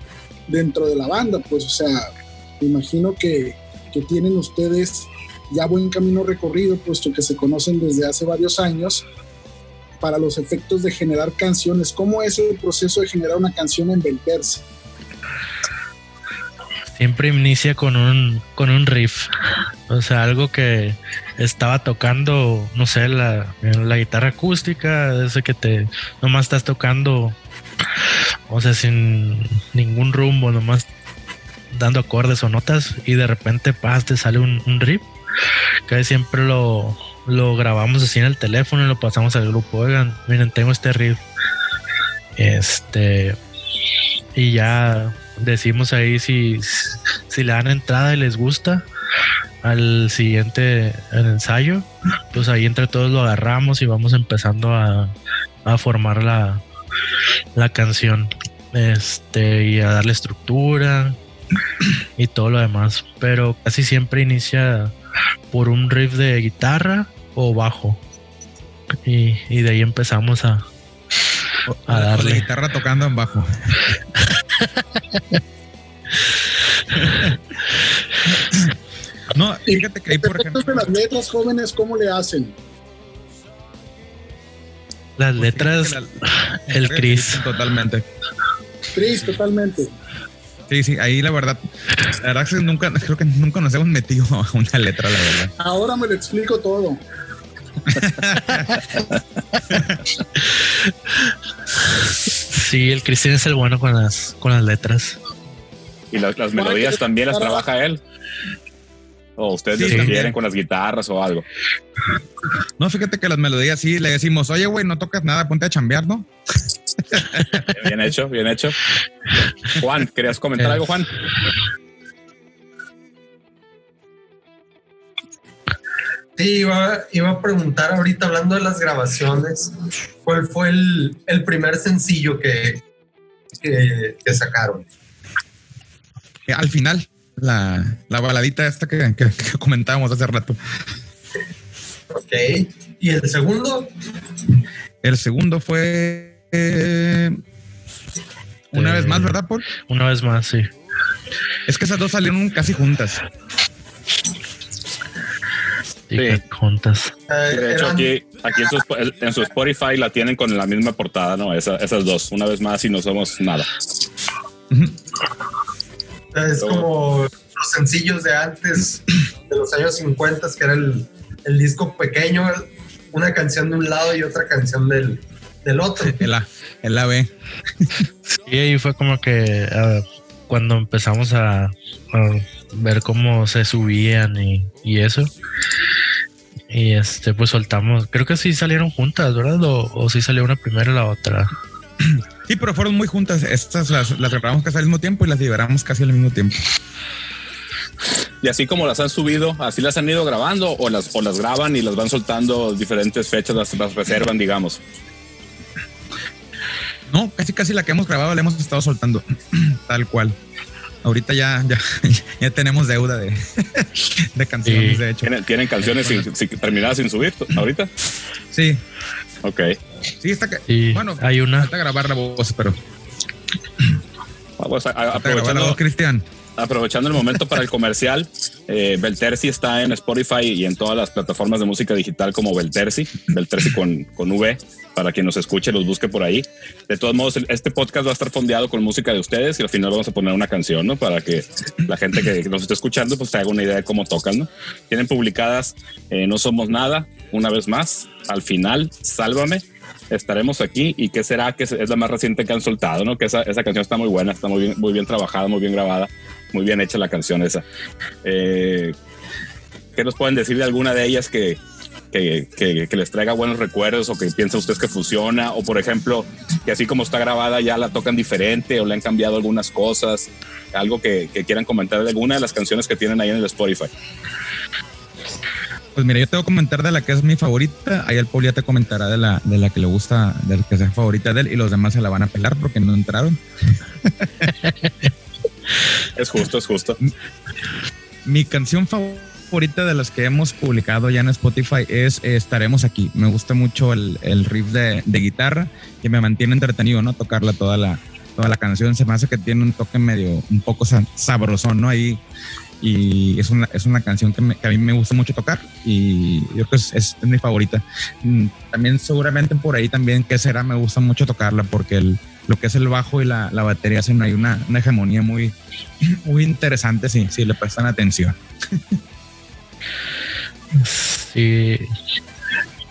dentro de la banda? Pues, o sea, imagino que, que tienen ustedes ya buen camino recorrido, puesto que se conocen desde hace varios años para los efectos de generar canciones. ¿Cómo es el proceso de generar una canción en Belterci? Siempre inicia con un, con un riff. O sea, algo que estaba tocando, no sé, la, la guitarra acústica, ese que te nomás estás tocando, o sea, sin ningún rumbo, nomás dando acordes o notas y de repente paz, te sale un, riff. Que siempre lo, lo grabamos así en el teléfono y lo pasamos al grupo. Oigan, miren, tengo este riff. Este. Y ya decimos ahí si, si le dan entrada y les gusta al siguiente ensayo, pues ahí entre todos lo agarramos y vamos empezando a, a formar la, la canción. Este, y a darle estructura y todo lo demás. Pero casi siempre inicia por un riff de guitarra o bajo. Y, y de ahí empezamos a, a darle. La guitarra tocando en bajo. no, fíjate que ahí, por ejemplo. de las letras jóvenes, ¿cómo le hacen? Las pues letras, la, el Chris. Totalmente. Chris, totalmente. Sí, sí, ahí la verdad, la verdad es que nunca, creo que nunca nos hemos metido a una letra, la verdad. Ahora me lo explico todo. Sí, el Cristian es el bueno con las, con las letras. ¿Y las, las melodías también las trabaja él? ¿O ustedes sí, quieren con las guitarras o algo? No, fíjate que las melodías sí le decimos, oye, güey, no tocas nada, ponte a chambear, ¿no? bien hecho, bien hecho. Juan, ¿querías comentar algo, Juan? Sí, iba, iba a preguntar ahorita hablando de las grabaciones, ¿cuál fue el, el primer sencillo que, que, que sacaron? Eh, Al final, la, la baladita esta que, que- que comentábamos hace rato. Ok. ¿Y el segundo? El segundo fue eh, una Eh, vez más, ¿verdad, Paul? Una vez más, sí. Es que esas dos salieron casi juntas. Y Sí. juntas. Eh, De hecho, eran- aquí, aquí en, su, en su Spotify la tienen con la misma portada, ¿no? Esa- esas dos, una vez más y no somos nada. Es como los sencillos de antes, de los años 50, que era el, el disco pequeño, una canción de un lado y otra canción del, del otro. El A, el AB. Y ahí fue como que ah, cuando empezamos a, a ver cómo se subían y, y eso. Y este, pues soltamos. Creo que sí salieron juntas, ¿verdad? O, o sí salió una primero y la otra. Sí, pero fueron muy juntas. Estas las, las grabamos casi al mismo tiempo y las liberamos casi al mismo tiempo. Y así como las han subido, así las han ido grabando o las, o las graban y las van soltando diferentes fechas, las, las reservan, digamos. No, casi casi la que hemos grabado la hemos estado soltando. Tal cual. Ahorita ya, ya, ya tenemos deuda de, de canciones, Sí. de hecho. ¿Tienen, tienen canciones sin- sin- terminadas sin subir ahorita? Sí, Ok. sí, está que. Y Bueno, hay una. falta grabar la voz, pero. Vamos a- a- falta grabar la aprovechando, voz, Cristian. Aprovechando el momento para el comercial, eh, Belterci está en Spotify y en todas las plataformas de música digital como Belterci, Belterci con, con V, para quien nos escuche, los busque por ahí. De todos modos, este podcast va a estar fondeado con música de ustedes y al final vamos a poner una canción, ¿no? Para que la gente que nos esté escuchando pues se haga una idea de cómo tocan, ¿no? Tienen publicadas eh, No Somos Nada, una vez más, al final, Sálvame. Estaremos aquí y qué será que es- la más reciente que han soltado, ¿no? Que esa, esa canción está muy buena, está muy bien, muy bien trabajada, muy bien grabada, muy bien hecha la canción esa. Eh, ¿Qué nos pueden decir de alguna de ellas que, que, que- que les traiga buenos recuerdos o que piensa ustedes que funciona? O por ejemplo, que así como está grabada ya la tocan diferente o le han cambiado algunas cosas. Algo que, que quieran comentar de alguna de las canciones que tienen ahí en el Spotify. Pues mira, yo te voy a comentar de la que es mi favorita. Ahí el Paul ya te comentará de la, de la que le gusta, de la que sea favorita de él. Y los demás se la van a pelar porque no entraron. Es justo, es justo. Mi canción favorita de las que hemos publicado ya en Spotify es Estaremos aquí. Me gusta mucho el, el riff de, de guitarra que me mantiene entretenido, ¿no? Tocarla toda la, toda la canción. Se me hace que tiene un toque medio, un poco sa- sabrosón, ¿no? Ahí. Y es una, es una canción que, me- que a mí me gusta mucho tocar y yo creo que es, mi favorita. Mm, También seguramente por ahí también, ¿qué será? Me gusta mucho tocarla porque lo que es el bajo y la, la batería hacen ahí una, una hegemonía muy, muy interesante si, si le prestan atención. Sí.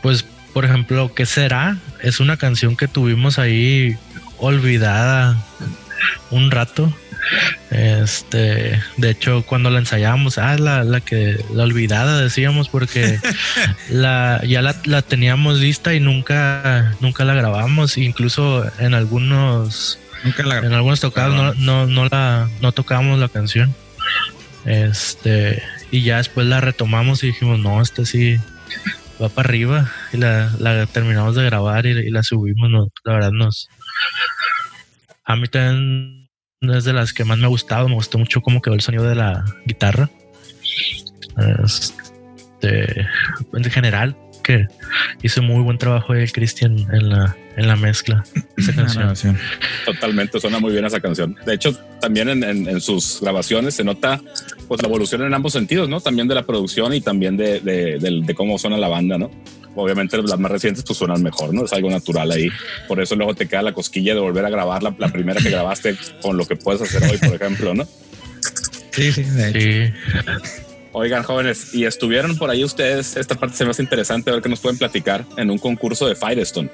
Pues, por ejemplo, ¿qué será? Es una canción que tuvimos ahí olvidada un rato. Este, de hecho, cuando la ensayábamos, ah, la, la que la olvidada decíamos porque la ya la, la teníamos lista y nunca nunca la grabamos, incluso en algunos Nunca la en algunos tocados no, no, no la no tocábamos la canción. Este, y ya después la retomamos y dijimos, no, esta sí va para arriba. Y la, la terminamos de grabar y, y la subimos. no, la verdad nos. A mí también es de las que más me ha gustado. Me gustó mucho cómo quedó el sonido de la guitarra. Este, en general, que hizo muy buen trabajo el Cristian en la, en la mezcla. de Esa canción. Totalmente, suena muy bien esa canción. De hecho, también en, en- en sus grabaciones se nota pues la evolución en ambos sentidos, ¿no? También de la producción y también de, de- del- de cómo suena la banda, ¿no? Obviamente las más recientes pues suenan mejor, ¿no? Es algo natural ahí. Por eso luego te queda la cosquilla de volver a grabar la, la primera que grabaste con lo que puedes hacer hoy, por ejemplo, ¿no? Sí, sí, de hecho. Sí. Oigan, jóvenes, y estuvieron por ahí ustedes, esta parte se me hace interesante, a ver qué nos pueden platicar en un concurso de Firestone.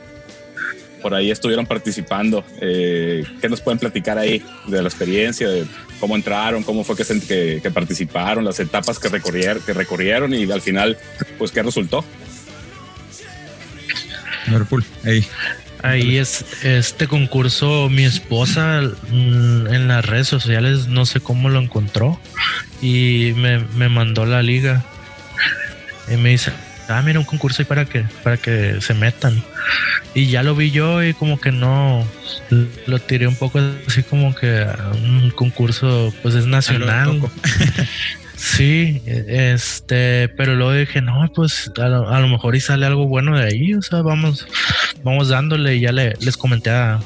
Por ahí estuvieron participando. Eh, ¿Qué nos pueden platicar ahí de la experiencia, de cómo entraron, cómo fue que, se- que, participaron, las etapas que recorrieron, que recorrieron y al final, pues, qué resultó? Liverpool. Ey. Ahí es este concurso, mi esposa mm, en las redes sociales, no sé cómo lo encontró y me, me mandó la liga. Y me dice, ah, mira, un concurso ahí para que, para que se metan. Y ya lo vi yo y como que no, lo tiré un poco así como que un concurso pues es nacional. Sí, este, pero luego dije, no, pues a lo, mejor y sale algo bueno de ahí, o sea, vamos, vamos dándole y ya le, les comenté a,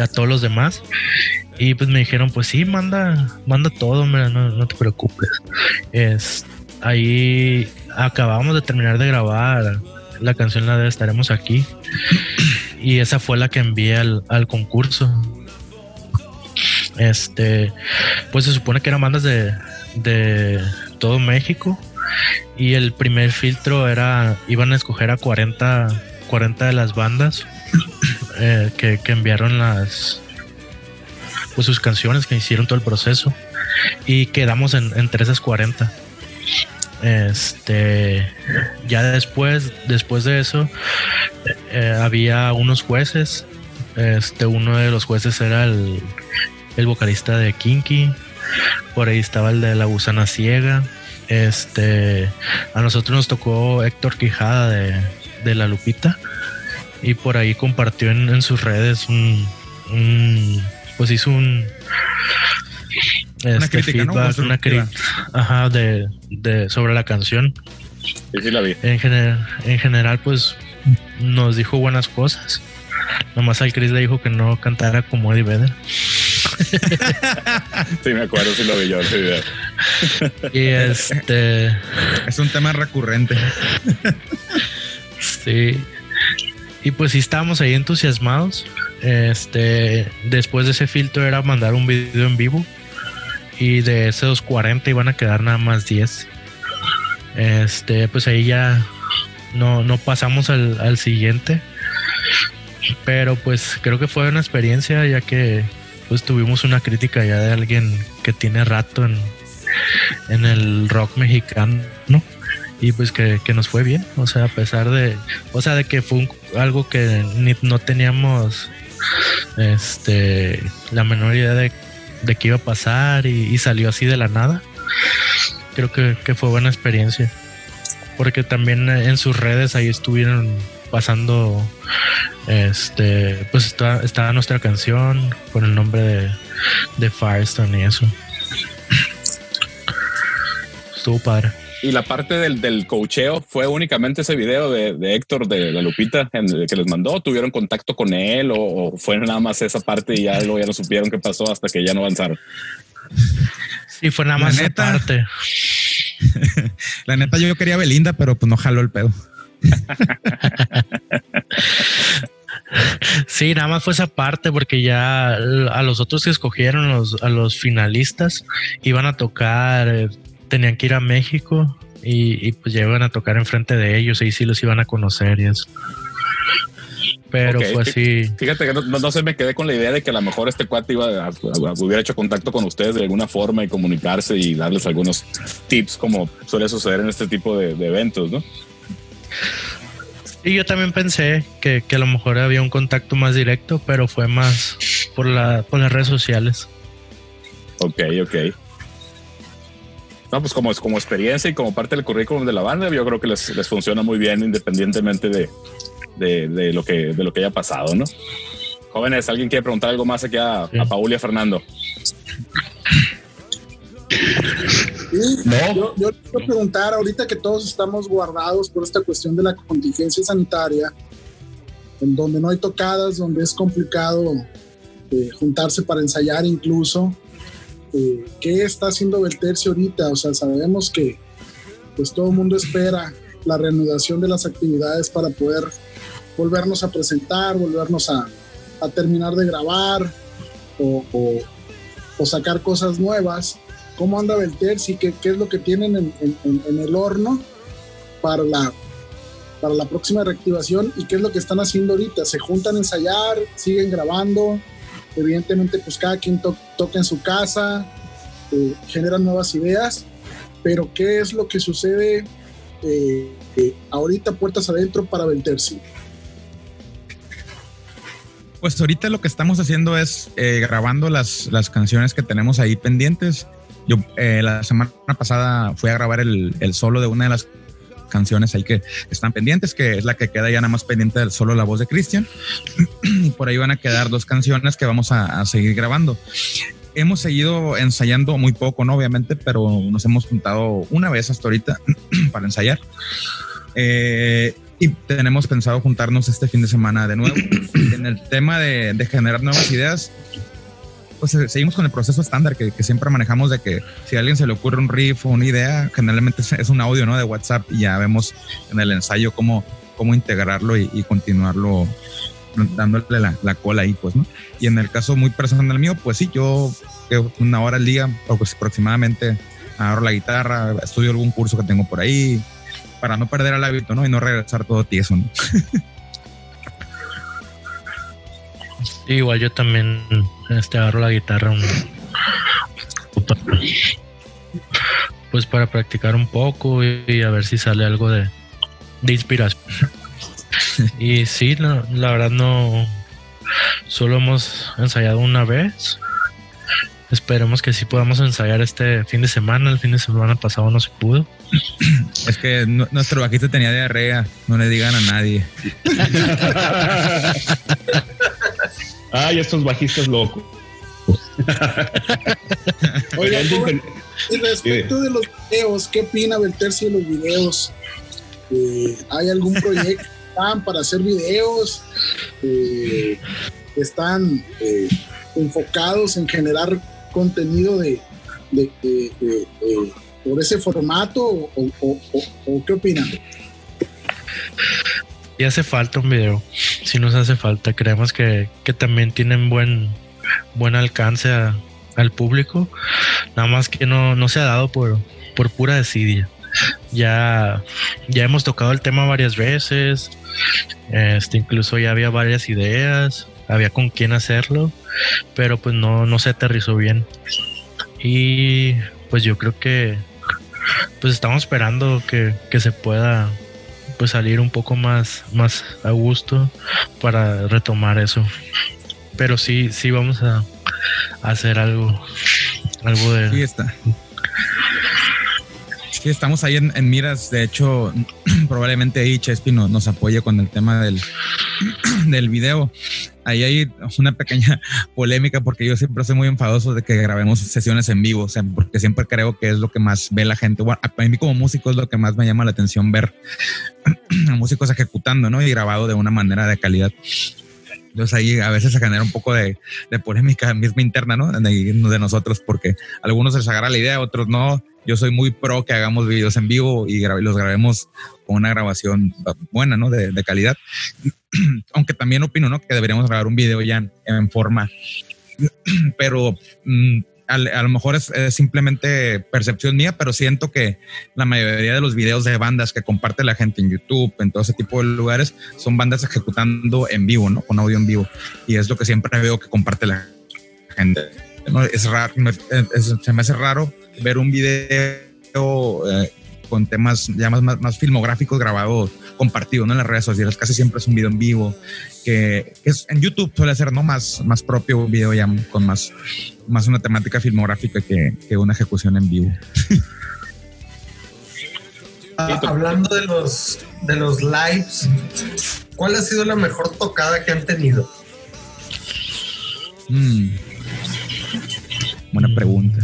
a todos los demás y pues me dijeron, pues sí, manda, manda todo, mira, no, no te preocupes. Es, ahí acabamos de terminar de grabar la canción la de Estaremos aquí y esa fue la que envié al, al concurso. Este, pues se supone que eran bandas de, de todo México. Y el primer filtro era iban a escoger a 40 40 de las bandas eh, que, que enviaron las pues sus canciones que hicieron todo el proceso. Y quedamos en, entre esas 40 este ya después después de eso eh, había unos jueces. Este uno de los jueces era el, el vocalista de Kinky por ahí estaba el de la gusana ciega. Este, a nosotros nos tocó Héctor Quijada de, de La Lupita y por ahí compartió en, en sus redes un, un- pues hizo un este, crítica, ¿no? feedback, una Constructiva. crítica ajá, de, de, sobre la canción. Sí, sí la vi. En, gener- en general, pues nos dijo buenas cosas. Nomás al Chris le dijo que no cantara como Eddie Vedder. Sí, me acuerdo, sí lo vi yo ese video. Y este, Es un tema recurrente. sí. Y pues sí estábamos ahí entusiasmados. Este, después de ese filtro era mandar un video en vivo. Y de esos 40 iban a quedar nada más 10. Este, pues ahí ya no, no pasamos al, al siguiente. Pero pues creo que fue una experiencia ya que pues tuvimos una crítica ya de alguien que tiene rato en, en el rock mexicano, ¿no? Y pues que, que nos fue bien, o sea, a pesar de, o sea, de que fue un- algo que ni, no teníamos este la menor idea de, de qué iba a pasar y, y salió así de la nada. Creo que, que fue buena experiencia. Porque también en sus redes ahí estuvieron pasando este pues está, estaba nuestra canción con el nombre de, de Firestone y eso. Estuvo padre. Y la parte del, del coacheo fue únicamente ese video de, de Héctor de la Lupita en el que les mandó. ¿Tuvieron contacto con él o, o fue nada más esa parte y ya luego ya no supieron qué pasó hasta que ya no avanzaron? Sí, fue nada La más esa neta. parte. La neta, yo quería Belinda, pero pues no jaló el pedo. Sí, nada más fue esa parte porque ya a los otros que escogieron, los, a los finalistas, iban a tocar, eh, tenían que ir a México y, y, pues ya iban a tocar enfrente de ellos y sí los iban a conocer y eso. Pero Ok, fue fí- así. Fíjate que no, no, sé, me quedé con la idea de que a lo mejor este cuate iba a, a- hubiera hecho contacto con ustedes de alguna forma y comunicarse y darles algunos tips como suele suceder en este tipo de, de eventos, ¿no? Y yo también pensé que, que a lo mejor había un contacto más directo, pero fue más por, la, por las redes sociales. Ok, ok. No, pues como, como experiencia y como parte del currículum de la banda, yo creo que les, les funciona muy bien independientemente de, de, de lo que, de lo que haya pasado, ¿no? Jóvenes, ¿alguien quiere preguntar algo más aquí a, Sí. a Paul y a Fernando? Sí, yo, yo quiero preguntar, ahorita que todos estamos guardados por esta cuestión de la contingencia sanitaria, en donde no hay tocadas, donde es complicado eh, juntarse para ensayar incluso, eh, ¿qué está haciendo Beltercio ahorita? O sea, sabemos que pues todo el mundo espera la reanudación de las actividades para poder volvernos a presentar, volvernos a, a terminar de grabar o, o- o sacar cosas nuevas. ¿Cómo anda Belterci? ¿Qué, qué es lo que tienen en, el horno para la, para la próxima reactivación? ¿Y qué es lo que están haciendo ahorita? ¿Se juntan a ensayar? ¿Siguen grabando? Evidentemente, pues cada quien to- toca en su casa, eh, generan nuevas ideas, pero ¿qué es lo que sucede eh, eh, ahorita puertas adentro para Belterci? Pues ahorita lo que estamos haciendo es grabando las, las canciones que tenemos ahí pendientes. Yo eh, la semana pasada fui a grabar el, el solo de una de las canciones ahí que están pendientes, que es la que queda ya nada más pendiente del solo la voz de Cristian. por ahí van a quedar dos canciones que vamos a, a seguir grabando hemos seguido ensayando muy poco, ¿no? Obviamente, pero nos hemos juntado una vez hasta ahorita para ensayar. Eh, y tenemos pensado juntarnos este fin de semana de nuevo. en el tema de, de generar nuevas ideas, pues seguimos con el proceso estándar que, que, siempre manejamos de que si a alguien se le ocurre un riff o una idea, generalmente es un audio, ¿no? De WhatsApp y ya vemos en el ensayo cómo, cómo integrarlo y, y continuarlo dándole la, la, cola ahí, pues, ¿no? Y en el caso muy personal mío, pues sí, yo una hora al día, pues, aproximadamente, agarro la guitarra, estudio algún curso que tengo por ahí, para no perder el hábito, ¿no? Y no regresar todo tieso, ¿no? Igual yo también este, agarro la guitarra un, pues para practicar un poco y, y, a ver si sale algo de, de inspiración. y sí, no, la verdad no, solo hemos ensayado una vez. Esperemos que sí podamos ensayar este fin de semana. El fin de semana pasado no se pudo. Es que no, nuestro bajista tenía diarrea. No le digan a nadie. Ay, estos bajistas locos. Oiga, y respecto de los videos, ¿qué opina Belterci de los videos? Eh, ¿Hay algún proyecto para hacer videos? Eh, ¿Están eh, enfocados en generar contenido de, de, de, de por ese formato o, o, o, o qué opinan? Y hace falta un video, si nos hace falta, creemos que, que también tienen buen, buen alcance al público, nada más que no, no se ha dado por, por pura desidia. Ya, ya hemos tocado el tema varias veces, este, incluso ya había varias ideas, había con quién hacerlo, pero pues no, no se aterrizó bien. Y pues yo creo que pues estamos esperando que, que se pueda pues salir un poco más, más a gusto para retomar eso. Pero sí, sí vamos a, hacer algo, algo de. Sí está. Sí, estamos ahí en, en miras. De hecho, probablemente ahí Chespi no, nos apoye con el tema del, del video. Ahí hay una pequeña polémica porque yo siempre soy muy enfadoso de que grabemos sesiones en vivo, o sea, porque siempre creo que es lo que más ve la gente. Bueno, a mí como músico es lo que más me llama la atención ver a músicos ejecutando, ¿no? Y grabado de una manera de calidad. Entonces ahí a veces se genera un poco de, de polémica misma interna, ¿no? De, de, nosotros, porque a algunos les agarra la idea, otros no. Yo soy muy pro que hagamos videos en vivo y los grabemos con una grabación buena, ¿no? De, calidad. Aunque también opino, ¿no? Que deberíamos grabar un video ya en, forma. Pero a, a, lo mejor es, es, simplemente percepción mía, pero siento que la mayoría de los videos de bandas que comparte la gente en YouTube, en todo ese tipo de lugares, son bandas ejecutando en vivo, ¿no? Con audio en vivo. Y es lo que siempre veo que comparte la gente. ¿No? Es raro, es, se me hace raro ver un video eh, con temas ya más, más, más, filmográficos grabados, compartidos ¿no? en las redes sociales. Casi siempre es un video en vivo, que, que es, en YouTube suele ser ¿no? más, más propio un video ya con más, más una temática filmográfica que, que una ejecución en vivo. ah, hablando de los, de los lives, ¿cuál ha sido la mejor tocada que han tenido? Mm. Buena pregunta.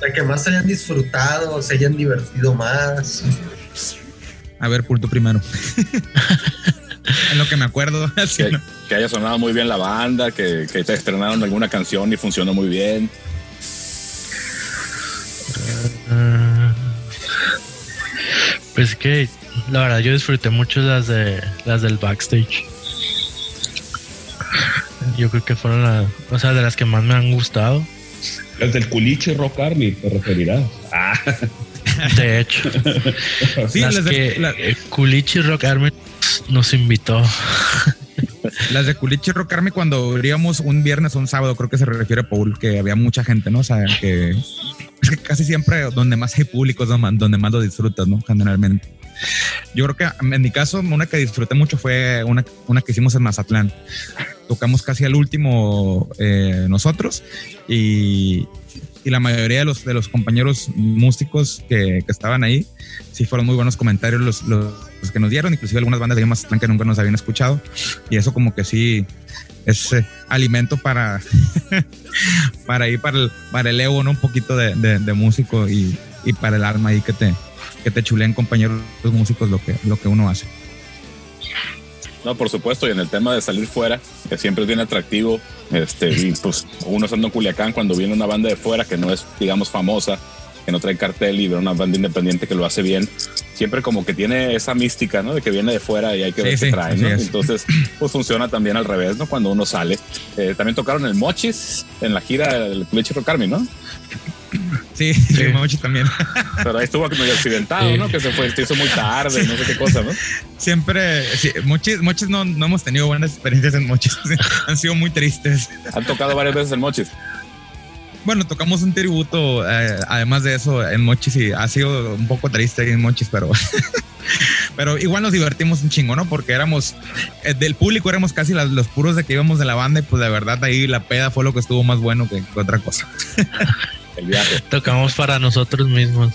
La que más se hayan disfrutado, se hayan divertido más. A ver, Pulto primero. en lo que me acuerdo. Que, no. que, haya sonado muy bien la banda, que, que, te estrenaron alguna canción y funcionó muy bien. Pues que la verdad yo disfruté mucho las de las del backstage. Yo creo que fueron las, o sea, de las que más me han gustado. Las del Culiche Rock Army, te referirás. Ah. De hecho, sí, las, las que de, la... Culichi Rock Army nos invitó. Las de Culichi Rock Army cuando abríamos un viernes o un sábado, creo que se refiere a Paul, que había mucha gente, ¿no? O sea, que, es que casi siempre donde más hay público es donde más lo disfrutas, ¿no? Generalmente. Yo creo que en mi caso, una que disfruté mucho fue una, una que hicimos en Mazatlán. Tocamos casi al último eh, nosotros y y la mayoría de los, de los compañeros músicos que, que estaban ahí, sí fueron muy buenos comentarios los, los, que nos dieron, inclusive algunas bandas de Mazatlán que nunca nos habían escuchado, y eso como que sí es eh, alimento para, para ir para el, para el ego, ¿no? Un poquito de, de, de músico y, y para el alma ahí que te, que te chuleen compañeros músicos lo que, lo que uno hace. No, por supuesto, y en el tema de salir fuera, que siempre es bien atractivo, este, y pues uno estando en Culiacán, cuando viene una banda de fuera que no es, digamos, famosa, que no trae cartel y ve una banda independiente que lo hace bien, siempre como que tiene esa mística, ¿no? De que viene de fuera y hay que ver Sí, qué sí, trae, ¿no? es. Entonces, pues funciona también al revés, ¿no? Cuando uno sale. Eh, también tocaron el Mochis en la gira del Rock Army, ¿no? Sí, sí, Mochi también. Pero ahí estuvo medio accidentado, Sí. ¿no? Que se fue, se hizo muy tarde, no sé qué cosa, ¿no? Siempre, sí, Mochis, Mochis no, no hemos tenido buenas experiencias en Mochis, han sido muy tristes. Han tocado varias veces el Mochis. Bueno, tocamos un tributo, eh, además de eso, en Mochis y ha sido un poco triste en Mochis, pero, pero igual nos divertimos un chingo, ¿no? Porque éramos, eh, del público éramos casi las- los puros de que íbamos de la banda y pues de verdad ahí la peda fue lo que estuvo más bueno que, que otra cosa. El viaje. Tocamos para nosotros mismos.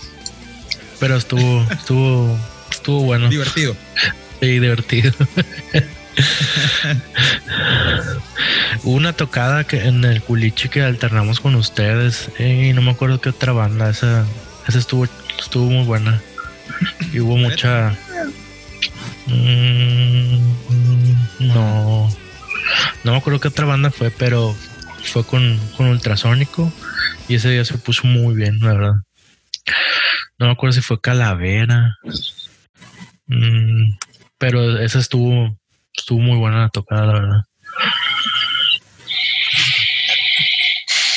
Pero estuvo, estuvo, estuvo bueno. Divertido. Sí, divertido. Hubo una tocada que en el culichi que alternamos con ustedes eh, y no me acuerdo qué otra banda. Esa, esa estuvo, estuvo muy buena. Y hubo mucha. Mm, no. No me acuerdo qué otra banda fue, pero fue con, con Ultrasónico. Y ese día se puso muy bien, la verdad. No me acuerdo si fue Calavera. Mm, pero esa estuvo, estuvo muy buena la tocada, la verdad.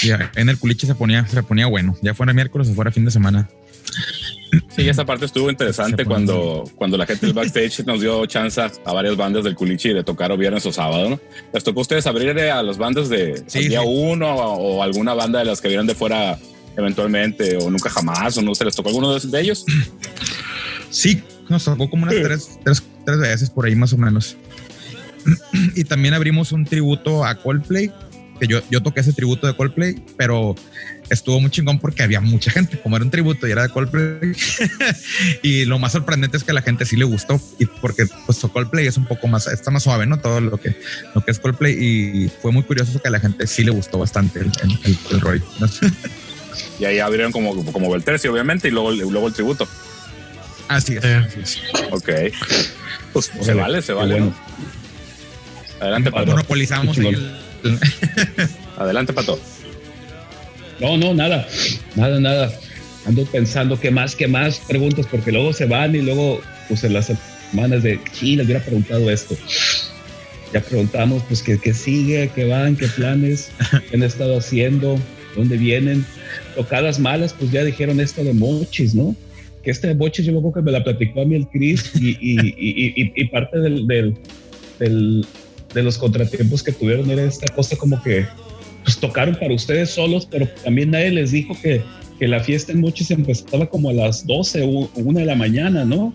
Y en el culiche se ponía, se ponía bueno, ya fuera miércoles o fuera fin de semana. Sí, esa parte estuvo interesante cuando, cuando la gente del backstage nos dio chance a varias bandas del Culichi de tocar o viernes o sábado, ¿no? ¿Les tocó a ustedes abrir a las bandas de Sí, día sí. uno o, o alguna banda de las que vieran de fuera eventualmente o nunca jamás o no se les tocó alguno de, de ellos? Sí, nos tocó como unas tres, tres, tres veces por ahí más o menos. y también abrimos un tributo a Coldplay, que yo, yo toqué ese tributo de Coldplay, pero estuvo muy chingón porque había mucha gente, como era un tributo y era de Coldplay. y lo más sorprendente es que a la gente sí le gustó, y porque pues Coldplay es un poco más, está más suave, ¿no? Todo lo que, lo que es Coldplay, y fue muy curioso que a la gente sí le gustó bastante el, el, el, el rollo. ¿no? Y ahí abrieron como, como Beltercio, obviamente, y luego, luego el tributo. Así es. Sí. así es. Ok. Pues se Órale, vale, se vale. bueno. ¿no? Adelante. Monopolizamos el- Adelante, Pato. No, no, nada, nada, nada. Ando pensando qué más, qué más preguntas, porque luego se van y luego, pues en las semanas de, sí, les hubiera preguntado esto. Ya preguntamos, pues, qué, qué sigue, qué van, qué planes, qué han estado haciendo, dónde vienen. Tocadas malas, pues ya dijeron esto de Mochis, ¿no? Que este de Mochis yo me acuerdo que me la platicó a mí el Chris y, y, y, parte del, del, del- de los contratiempos que tuvieron era esta cosa como que pues tocaron para ustedes solos, pero también nadie les dijo que, que la fiesta en Mochis empezaba como a las 12 o 1 de la mañana, ¿no?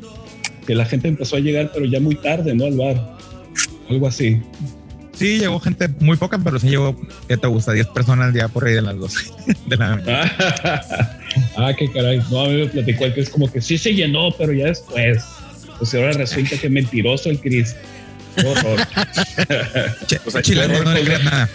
Que la gente empezó a llegar, pero ya muy tarde, ¿no? Al bar. Algo así. Sí, llegó gente muy poca, pero sí llegó, ¿qué te gusta? 10 personas ya por ahí de las 12 de la mañana. ah, qué caray. No, a mí me platicó el que es como que sí se llenó, pero ya después. Pues ahora resulta que mentiroso el Chris. Horror. Chile, no nada.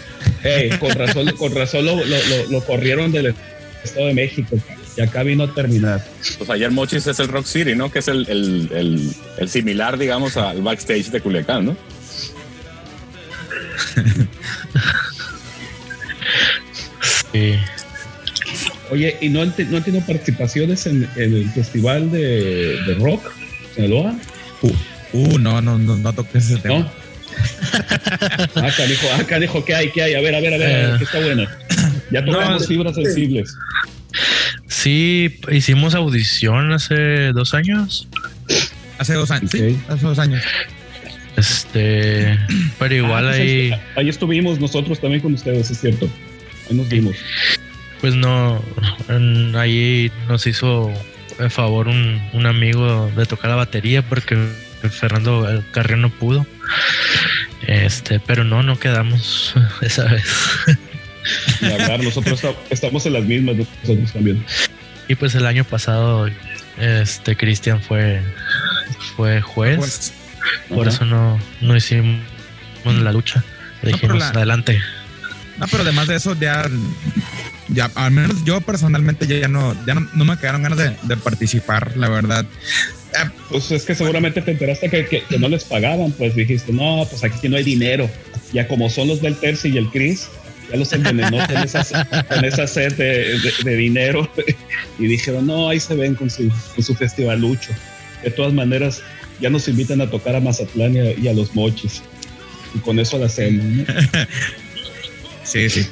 Con razón, con razón lo, lo- lo- lo corrieron del Estado de México. Y acá vino a terminar. Pues ayer Mochis es el Rock City, ¿no? Que es el, el, el, el similar, digamos, al backstage de Culiacán, ¿no? Sí. Oye, ¿y no han, te- no han tenido participaciones en, en el festival de, de rock, Sinaloa? Uh, no, no, no, no toques ese tema. ¿No? acá dijo, acá dijo, ¿qué hay? ¿Qué hay? A ver, a ver, a ver, Eh. ¿qué está bueno? Ya tocamos No, fibras sensibles. Sí, hicimos audición hace dos años. Hace dos años. Sí, hace dos años. Este, pero igual Ah, pues ahí, ahí, ahí estuvimos nosotros también con ustedes, es cierto. Ahí nos vimos. pues no, en- ahí nos hizo el favor un, un amigo de tocar la batería porque Fernando Carrión no pudo. Este, pero no, no quedamos esa vez. Ni hablar, nosotros esta- estamos en las mismas, nosotros también. Y pues el año pasado, este Cristian fue, fue juez. Por Ajá. eso no, no hicimos la lucha. Dijimos la- adelante. No, pero además de eso, ya, ya, al menos yo personalmente ya, ya no, ya no, no me quedaron ganas de, de participar, la verdad. Eh, Pues es que seguramente te enteraste que, que- que no les pagaban, pues dijiste, no, pues aquí no hay dinero. Ya como son los del Terci y el Chris, ya los envenenó con esa, con esa sed de, de- de dinero. Y dijeron, no, ahí se ven con su, con su festivalucho. De todas maneras, ya nos invitan a tocar a Mazatlán y a, y a los mochis. Y con eso la hacemos, ¿no? sí, sí.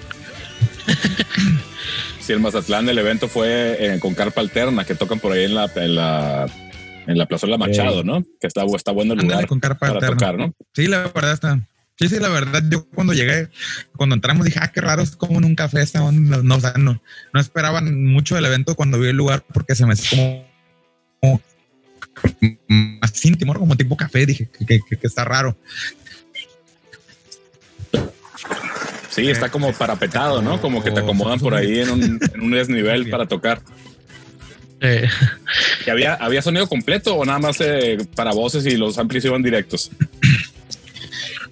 Sí, el Mazatlán, el evento fue eh, con carpa alterna, que tocan por ahí en la, en la, en la Plazuela Machado. ¿no? Que está, está bueno el lugar con carpa para alterna. tocar, ¿no? Sí, la verdad está. Sí, sí, la verdad, yo cuando llegué, cuando entramos dije, ah, qué raro, es como en un café, esta onda". no, o sea, no, no esperaban mucho del evento cuando vi el lugar porque se me hizo como, como más íntimo, como tipo café, dije que- que está raro. Sí, está como parapetado, ¿no? Como que te acomodan por ahí en un, en un desnivel para tocar. Eh, ¿Y había, había sonido completo o nada más eh, para voces y los amplis iban directos?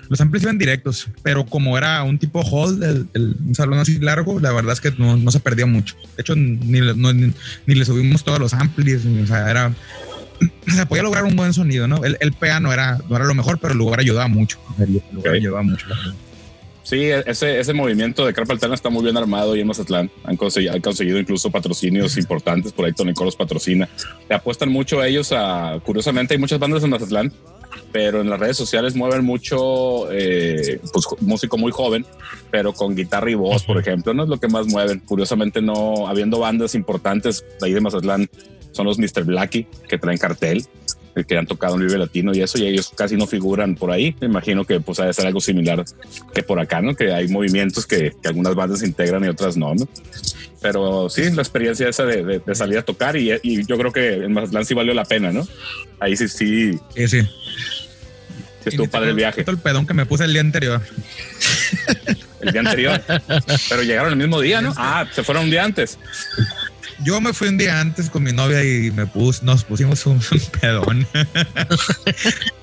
Los amplis iban directos, pero como era un tipo hall, el, el- un salón así largo, la verdad es que no, no se perdía mucho. De hecho, ni, no- ni, ni le subimos todos los amplis, o sea, era... Se podía lograr un buen sonido, ¿no? El, el PA no era, no era lo mejor, pero el lugar ayudaba mucho. El lugar ayudaba mucho. la. Sí, ese, ese movimiento de carpa está muy bien armado y en Mazatlán han conseguido, han conseguido incluso patrocinios importantes. Por ahí Tony Coros patrocina. Le apuestan mucho a ellos. A, curiosamente, hay muchas bandas en Mazatlán, pero en las redes sociales mueven mucho eh, pues, músico muy joven, pero con guitarra y voz, por ejemplo. No es lo que más mueven. Curiosamente, no habiendo bandas importantes de ahí de Mazatlán, son los Mr. Blackie que traen cartel que han tocado en Vive Latino y eso, y ellos casi no figuran por ahí. Me imagino que pues ha de ser algo similar que por acá, ¿no? Que hay movimientos que, que algunas bandas integran y otras no, ¿no? Pero sí, la experiencia esa de, de- de salir a tocar y, y yo creo que en Mazatlán sí valió la pena, ¿no? Ahí sí, sí, Sí, sí. sí estuvo padre el viaje, el pedón que me puse el día anterior. el día anterior. Pero llegaron el mismo día, ¿no? Ah, se fueron un día antes. Yo me fui un día antes con mi novia y me pus, nos pusimos un, un pedón.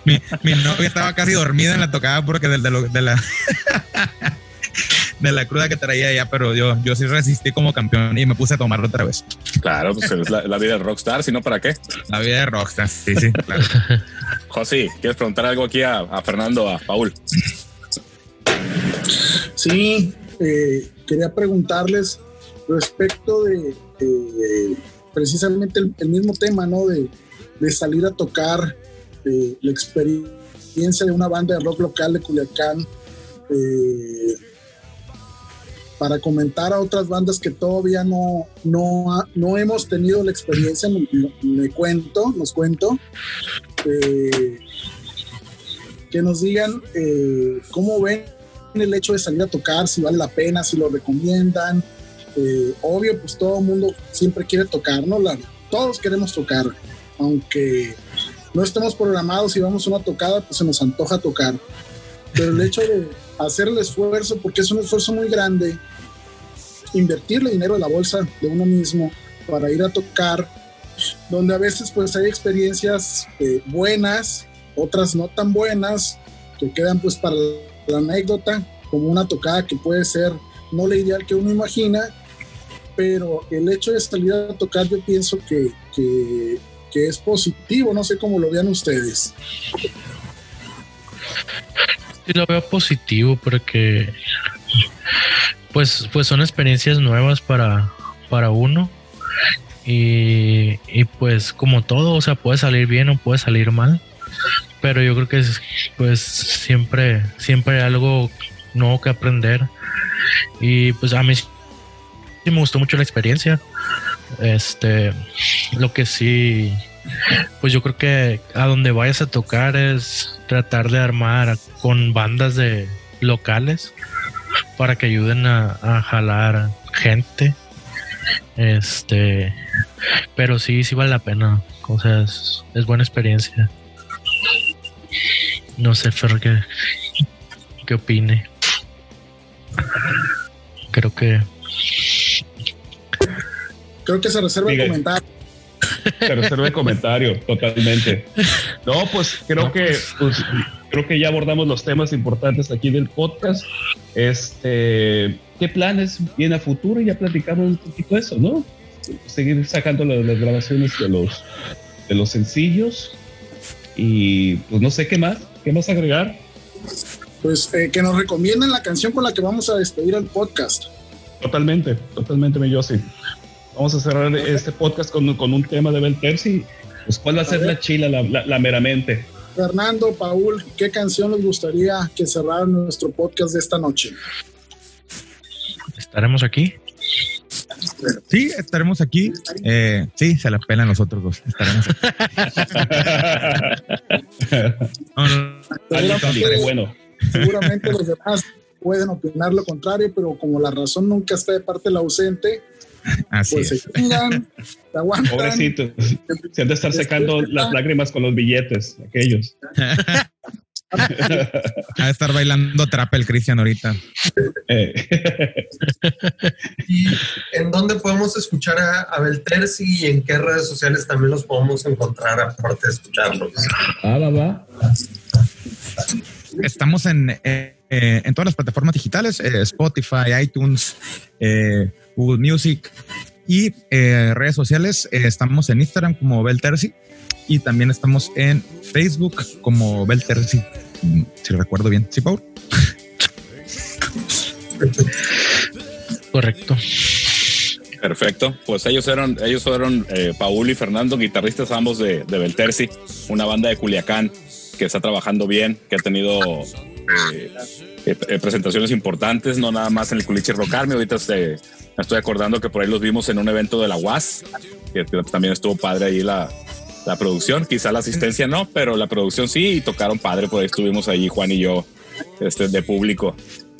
mi, mi novia estaba casi dormida en la tocada porque de, de lo- de la de la cruda que traía ya, pero yo, yo sí resistí como campeón y me puse a tomarlo otra vez. Claro, pues es la, la vida del rockstar, si no, ¿para qué? La vida de rockstar, sí, sí, claro. José, ¿quieres preguntar algo aquí a, a Fernando, a Paul? Sí, eh, quería preguntarles respecto de eh, precisamente el, mismo tema, ¿no? De, de salir a tocar, eh, la experiencia de una banda de rock local de Culiacán, eh, para comentar a otras bandas que todavía no, no, no hemos tenido la experiencia, me, cuento, nos cuento. que nos digan cómo ven el hecho de salir a tocar, si vale la pena, si lo recomiendan. Eh, obvio, pues todo el mundo siempre quiere tocar, ¿no? La- todos queremos tocar, aunque no estemos programados y vamos a una tocada, pues se nos antoja tocar. Pero el hecho de hacer el esfuerzo, porque es un esfuerzo muy grande, invertirle dinero de la bolsa de uno mismo para ir a tocar, donde a veces pues hay experiencias eh, buenas, otras no tan buenas, que quedan pues para la anécdota, como una tocada que puede ser no la ideal que uno imagina, pero el hecho de salir a tocar yo pienso que, que, es positivo, no sé cómo lo vean ustedes. sí lo veo positivo porque pues, pues son experiencias nuevas para, para uno. Y, y pues como todo, o sea, puede salir bien o puede salir mal. Pero yo creo que es, pues siempre, siempre hay algo nuevo que aprender. Y pues a mí me gustó mucho la experiencia. Este, lo que sí, pues yo creo que a donde vayas a tocar es tratar de armar con bandas de locales para que ayuden a, a jalar gente. Este, pero sí, sí vale la pena. O sea, es, es buena experiencia. No sé, Fer, ¿qué, qué opine? creo que Creo que se reserva el Diga. comentario. Se reserva el comentario, totalmente. No, pues creo No, que pues, creo que ya abordamos los temas importantes aquí del podcast. Este, ¿qué planes viene a futuro? Ya platicamos un poquito de eso, ¿no? Seguir sacando la- las, grabaciones de los de los sencillos y pues no sé qué más, qué más agregar. Pues eh, que nos recomienden la canción con la que vamos a despedir el podcast. Totalmente, totalmente, mi Yossi. Vamos a cerrar este podcast con, con un tema de Belterci. Pues, ¿cuál va a ser la chila, la, la- la meramente? Fernando, Paul, ¿qué canción les gustaría que cerrara nuestro podcast de esta noche? estaremos aquí. Sí, estaremos aquí. Eh, sí, se la pelan los otros dos. Estaremos aquí. No, no, Alguien que bueno. Seguramente los demás pueden opinar lo contrario, pero como la razón nunca está de parte del ausente, así pues es. se chingan, se aguantan. Pobrecito. Se han de estar secando las lágrimas con los billetes, aquellos. Ha de estar bailando trap el Cristian ahorita. Eh, ¿Y en dónde podemos escuchar a Abel Terzi y en qué redes sociales también los podemos encontrar aparte de escucharlos? ah, va, va. Estamos en, eh, eh, en todas las plataformas digitales, eh, Spotify, iTunes, eh, Google Music y eh, redes sociales. eh, estamos en Instagram como Belterci y también estamos en Facebook como Belterci, mm, si recuerdo bien. ¿Sí, Paul? Correcto. Perfecto. Pues ellos eran, ellos fueron eh, Paul y Fernando, guitarristas ambos de, de Belterci, una banda de Culiacán que está trabajando bien, que ha tenido eh, eh, presentaciones importantes, no nada más en el Culiche Rock Army. Ahorita me estoy acordando que por ahí los vimos en un evento de la UAS, que, que también estuvo padre ahí la, la producción. Quizá la asistencia no, pero la producción sí, y tocaron padre. Por ahí estuvimos ahí, Juan y yo, este, de público,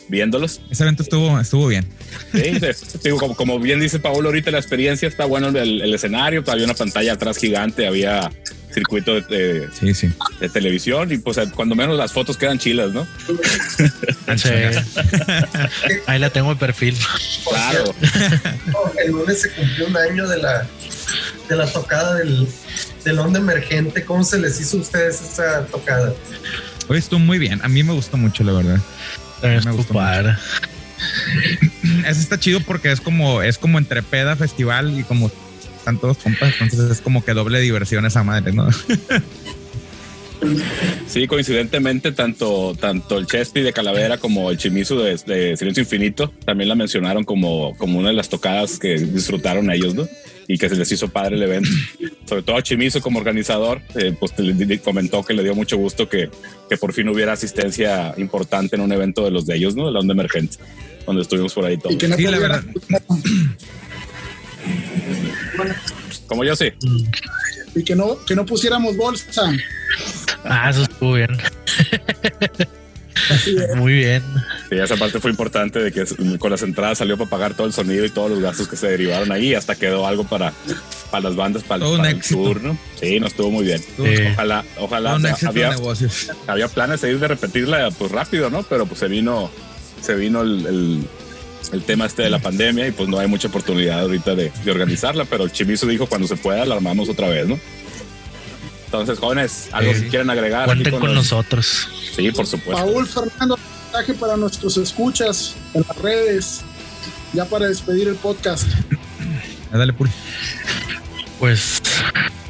viéndolos. Ese evento estuvo, estuvo bien. Sí, sí, digo, como, como bien dice Paolo ahorita, la experiencia está bueno el, el escenario, había una pantalla atrás gigante, había circuito de, de- Sí, sí. de televisión y pues cuando menos las fotos quedan chilas, ¿no? Sí. Ahí la tengo de perfil. Claro. El lunes se cumplió un año de la, de la tocada del, del onda emergente. ¿Cómo se les hizo a ustedes esa tocada? Hoy estuvo muy bien. A mí me gustó mucho, la verdad. También Me gustó. Eso está chido porque es como, es como entre peda, festival y como están todos compas, entonces es como que doble diversión esa madre, ¿no? Sí, coincidentemente, tanto, tanto el Chespi de Calavera como el Chimizu de, de Silencio Infinito también la mencionaron como, como una de las tocadas que disfrutaron ellos, ¿no? Y que se les hizo padre el evento. Sobre todo a Chimizu como organizador, eh, pues le- le comentó que le dio mucho gusto que, que por fin hubiera asistencia importante en un evento de los de ellos, ¿no? De la onda emergente, donde estuvimos por ahí todos. Y que no Sí, la pudiera- Como yo sí. y que no, que no pusiéramos bolsa. Ah, eso estuvo bien. Muy bien. Sí, esa parte fue importante de que con las entradas salió para pagar todo el sonido y todos los gastos que se derivaron ahí. Hasta quedó algo para, para las bandas, para, Todo un para el éxito. tour, ¿no? Sí, nos estuvo muy bien. Sí. Ojalá, ojalá. o sea, había, negocios. había planes de ir de repetirla pues rápido, ¿no? Pero pues se vino, se vino el, el- el tema este de la pandemia y pues no hay mucha oportunidad ahorita de, de organizarla. Pero el Chimizo dijo cuando se pueda la armamos otra vez, ¿no? Entonces, jóvenes, algo Sí. que quieren agregar. Cuenten con los- nosotros. Sí, por supuesto. Paul Fernando, mensaje para nuestros escuchas en las redes, ya para despedir el podcast. Ah, Dale, Puri. Pues,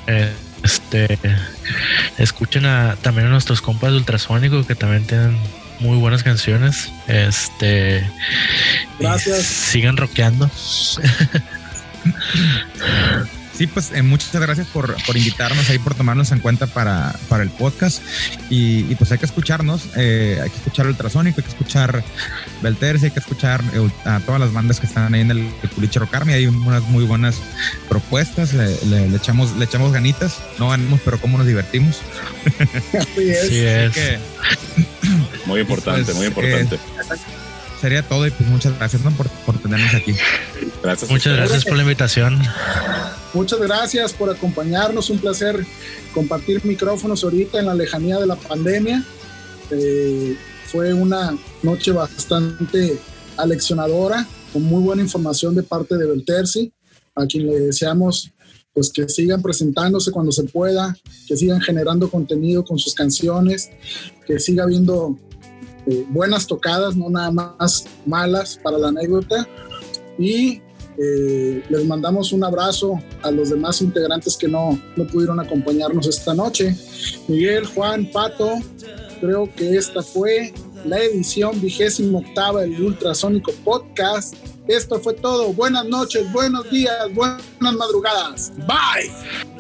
eh, este, escuchen a, también a nuestros compas de Ultrasónico que también tienen muy buenas canciones. Este, Gracias. sigan rockeando. Sí, pues eh, muchas gracias por, por invitarnos ahí, por tomarnos en cuenta para, para el podcast. Y, y, pues hay que escucharnos, eh, hay que escuchar Ultrasónico, hay que escuchar Belterce, hay que escuchar eh, a todas las bandas que están ahí en el, el Culiche Rock Army. Hay unas muy buenas propuestas, le, le- le echamos, le echamos ganitas, no ganamos, pero cómo nos divertimos. Así es. Así Así es. que Muy importante, Pues, muy importante. sería todo y pues muchas gracias ¿no? por, por tenernos aquí. Gracias. Muchas gracias por la invitación. Muchas gracias por acompañarnos. Un placer compartir micrófonos ahorita en la lejanía de la pandemia. Eh, fue una noche bastante aleccionadora, con muy buena información de parte de Belterci, a quien le deseamos pues que sigan presentándose cuando se pueda, que sigan generando contenido con sus canciones, que siga habiendo eh, buenas tocadas, no nada más malas para la anécdota. Y eh, les mandamos un abrazo a los demás integrantes que no, no pudieron acompañarnos esta noche. Miguel, Juan, Pato, creo que esta fue la edición vigésimo octava del Ultrasónico Podcast. Esto fue todo. Buenas noches, buenos días, buenas madrugadas. Bye.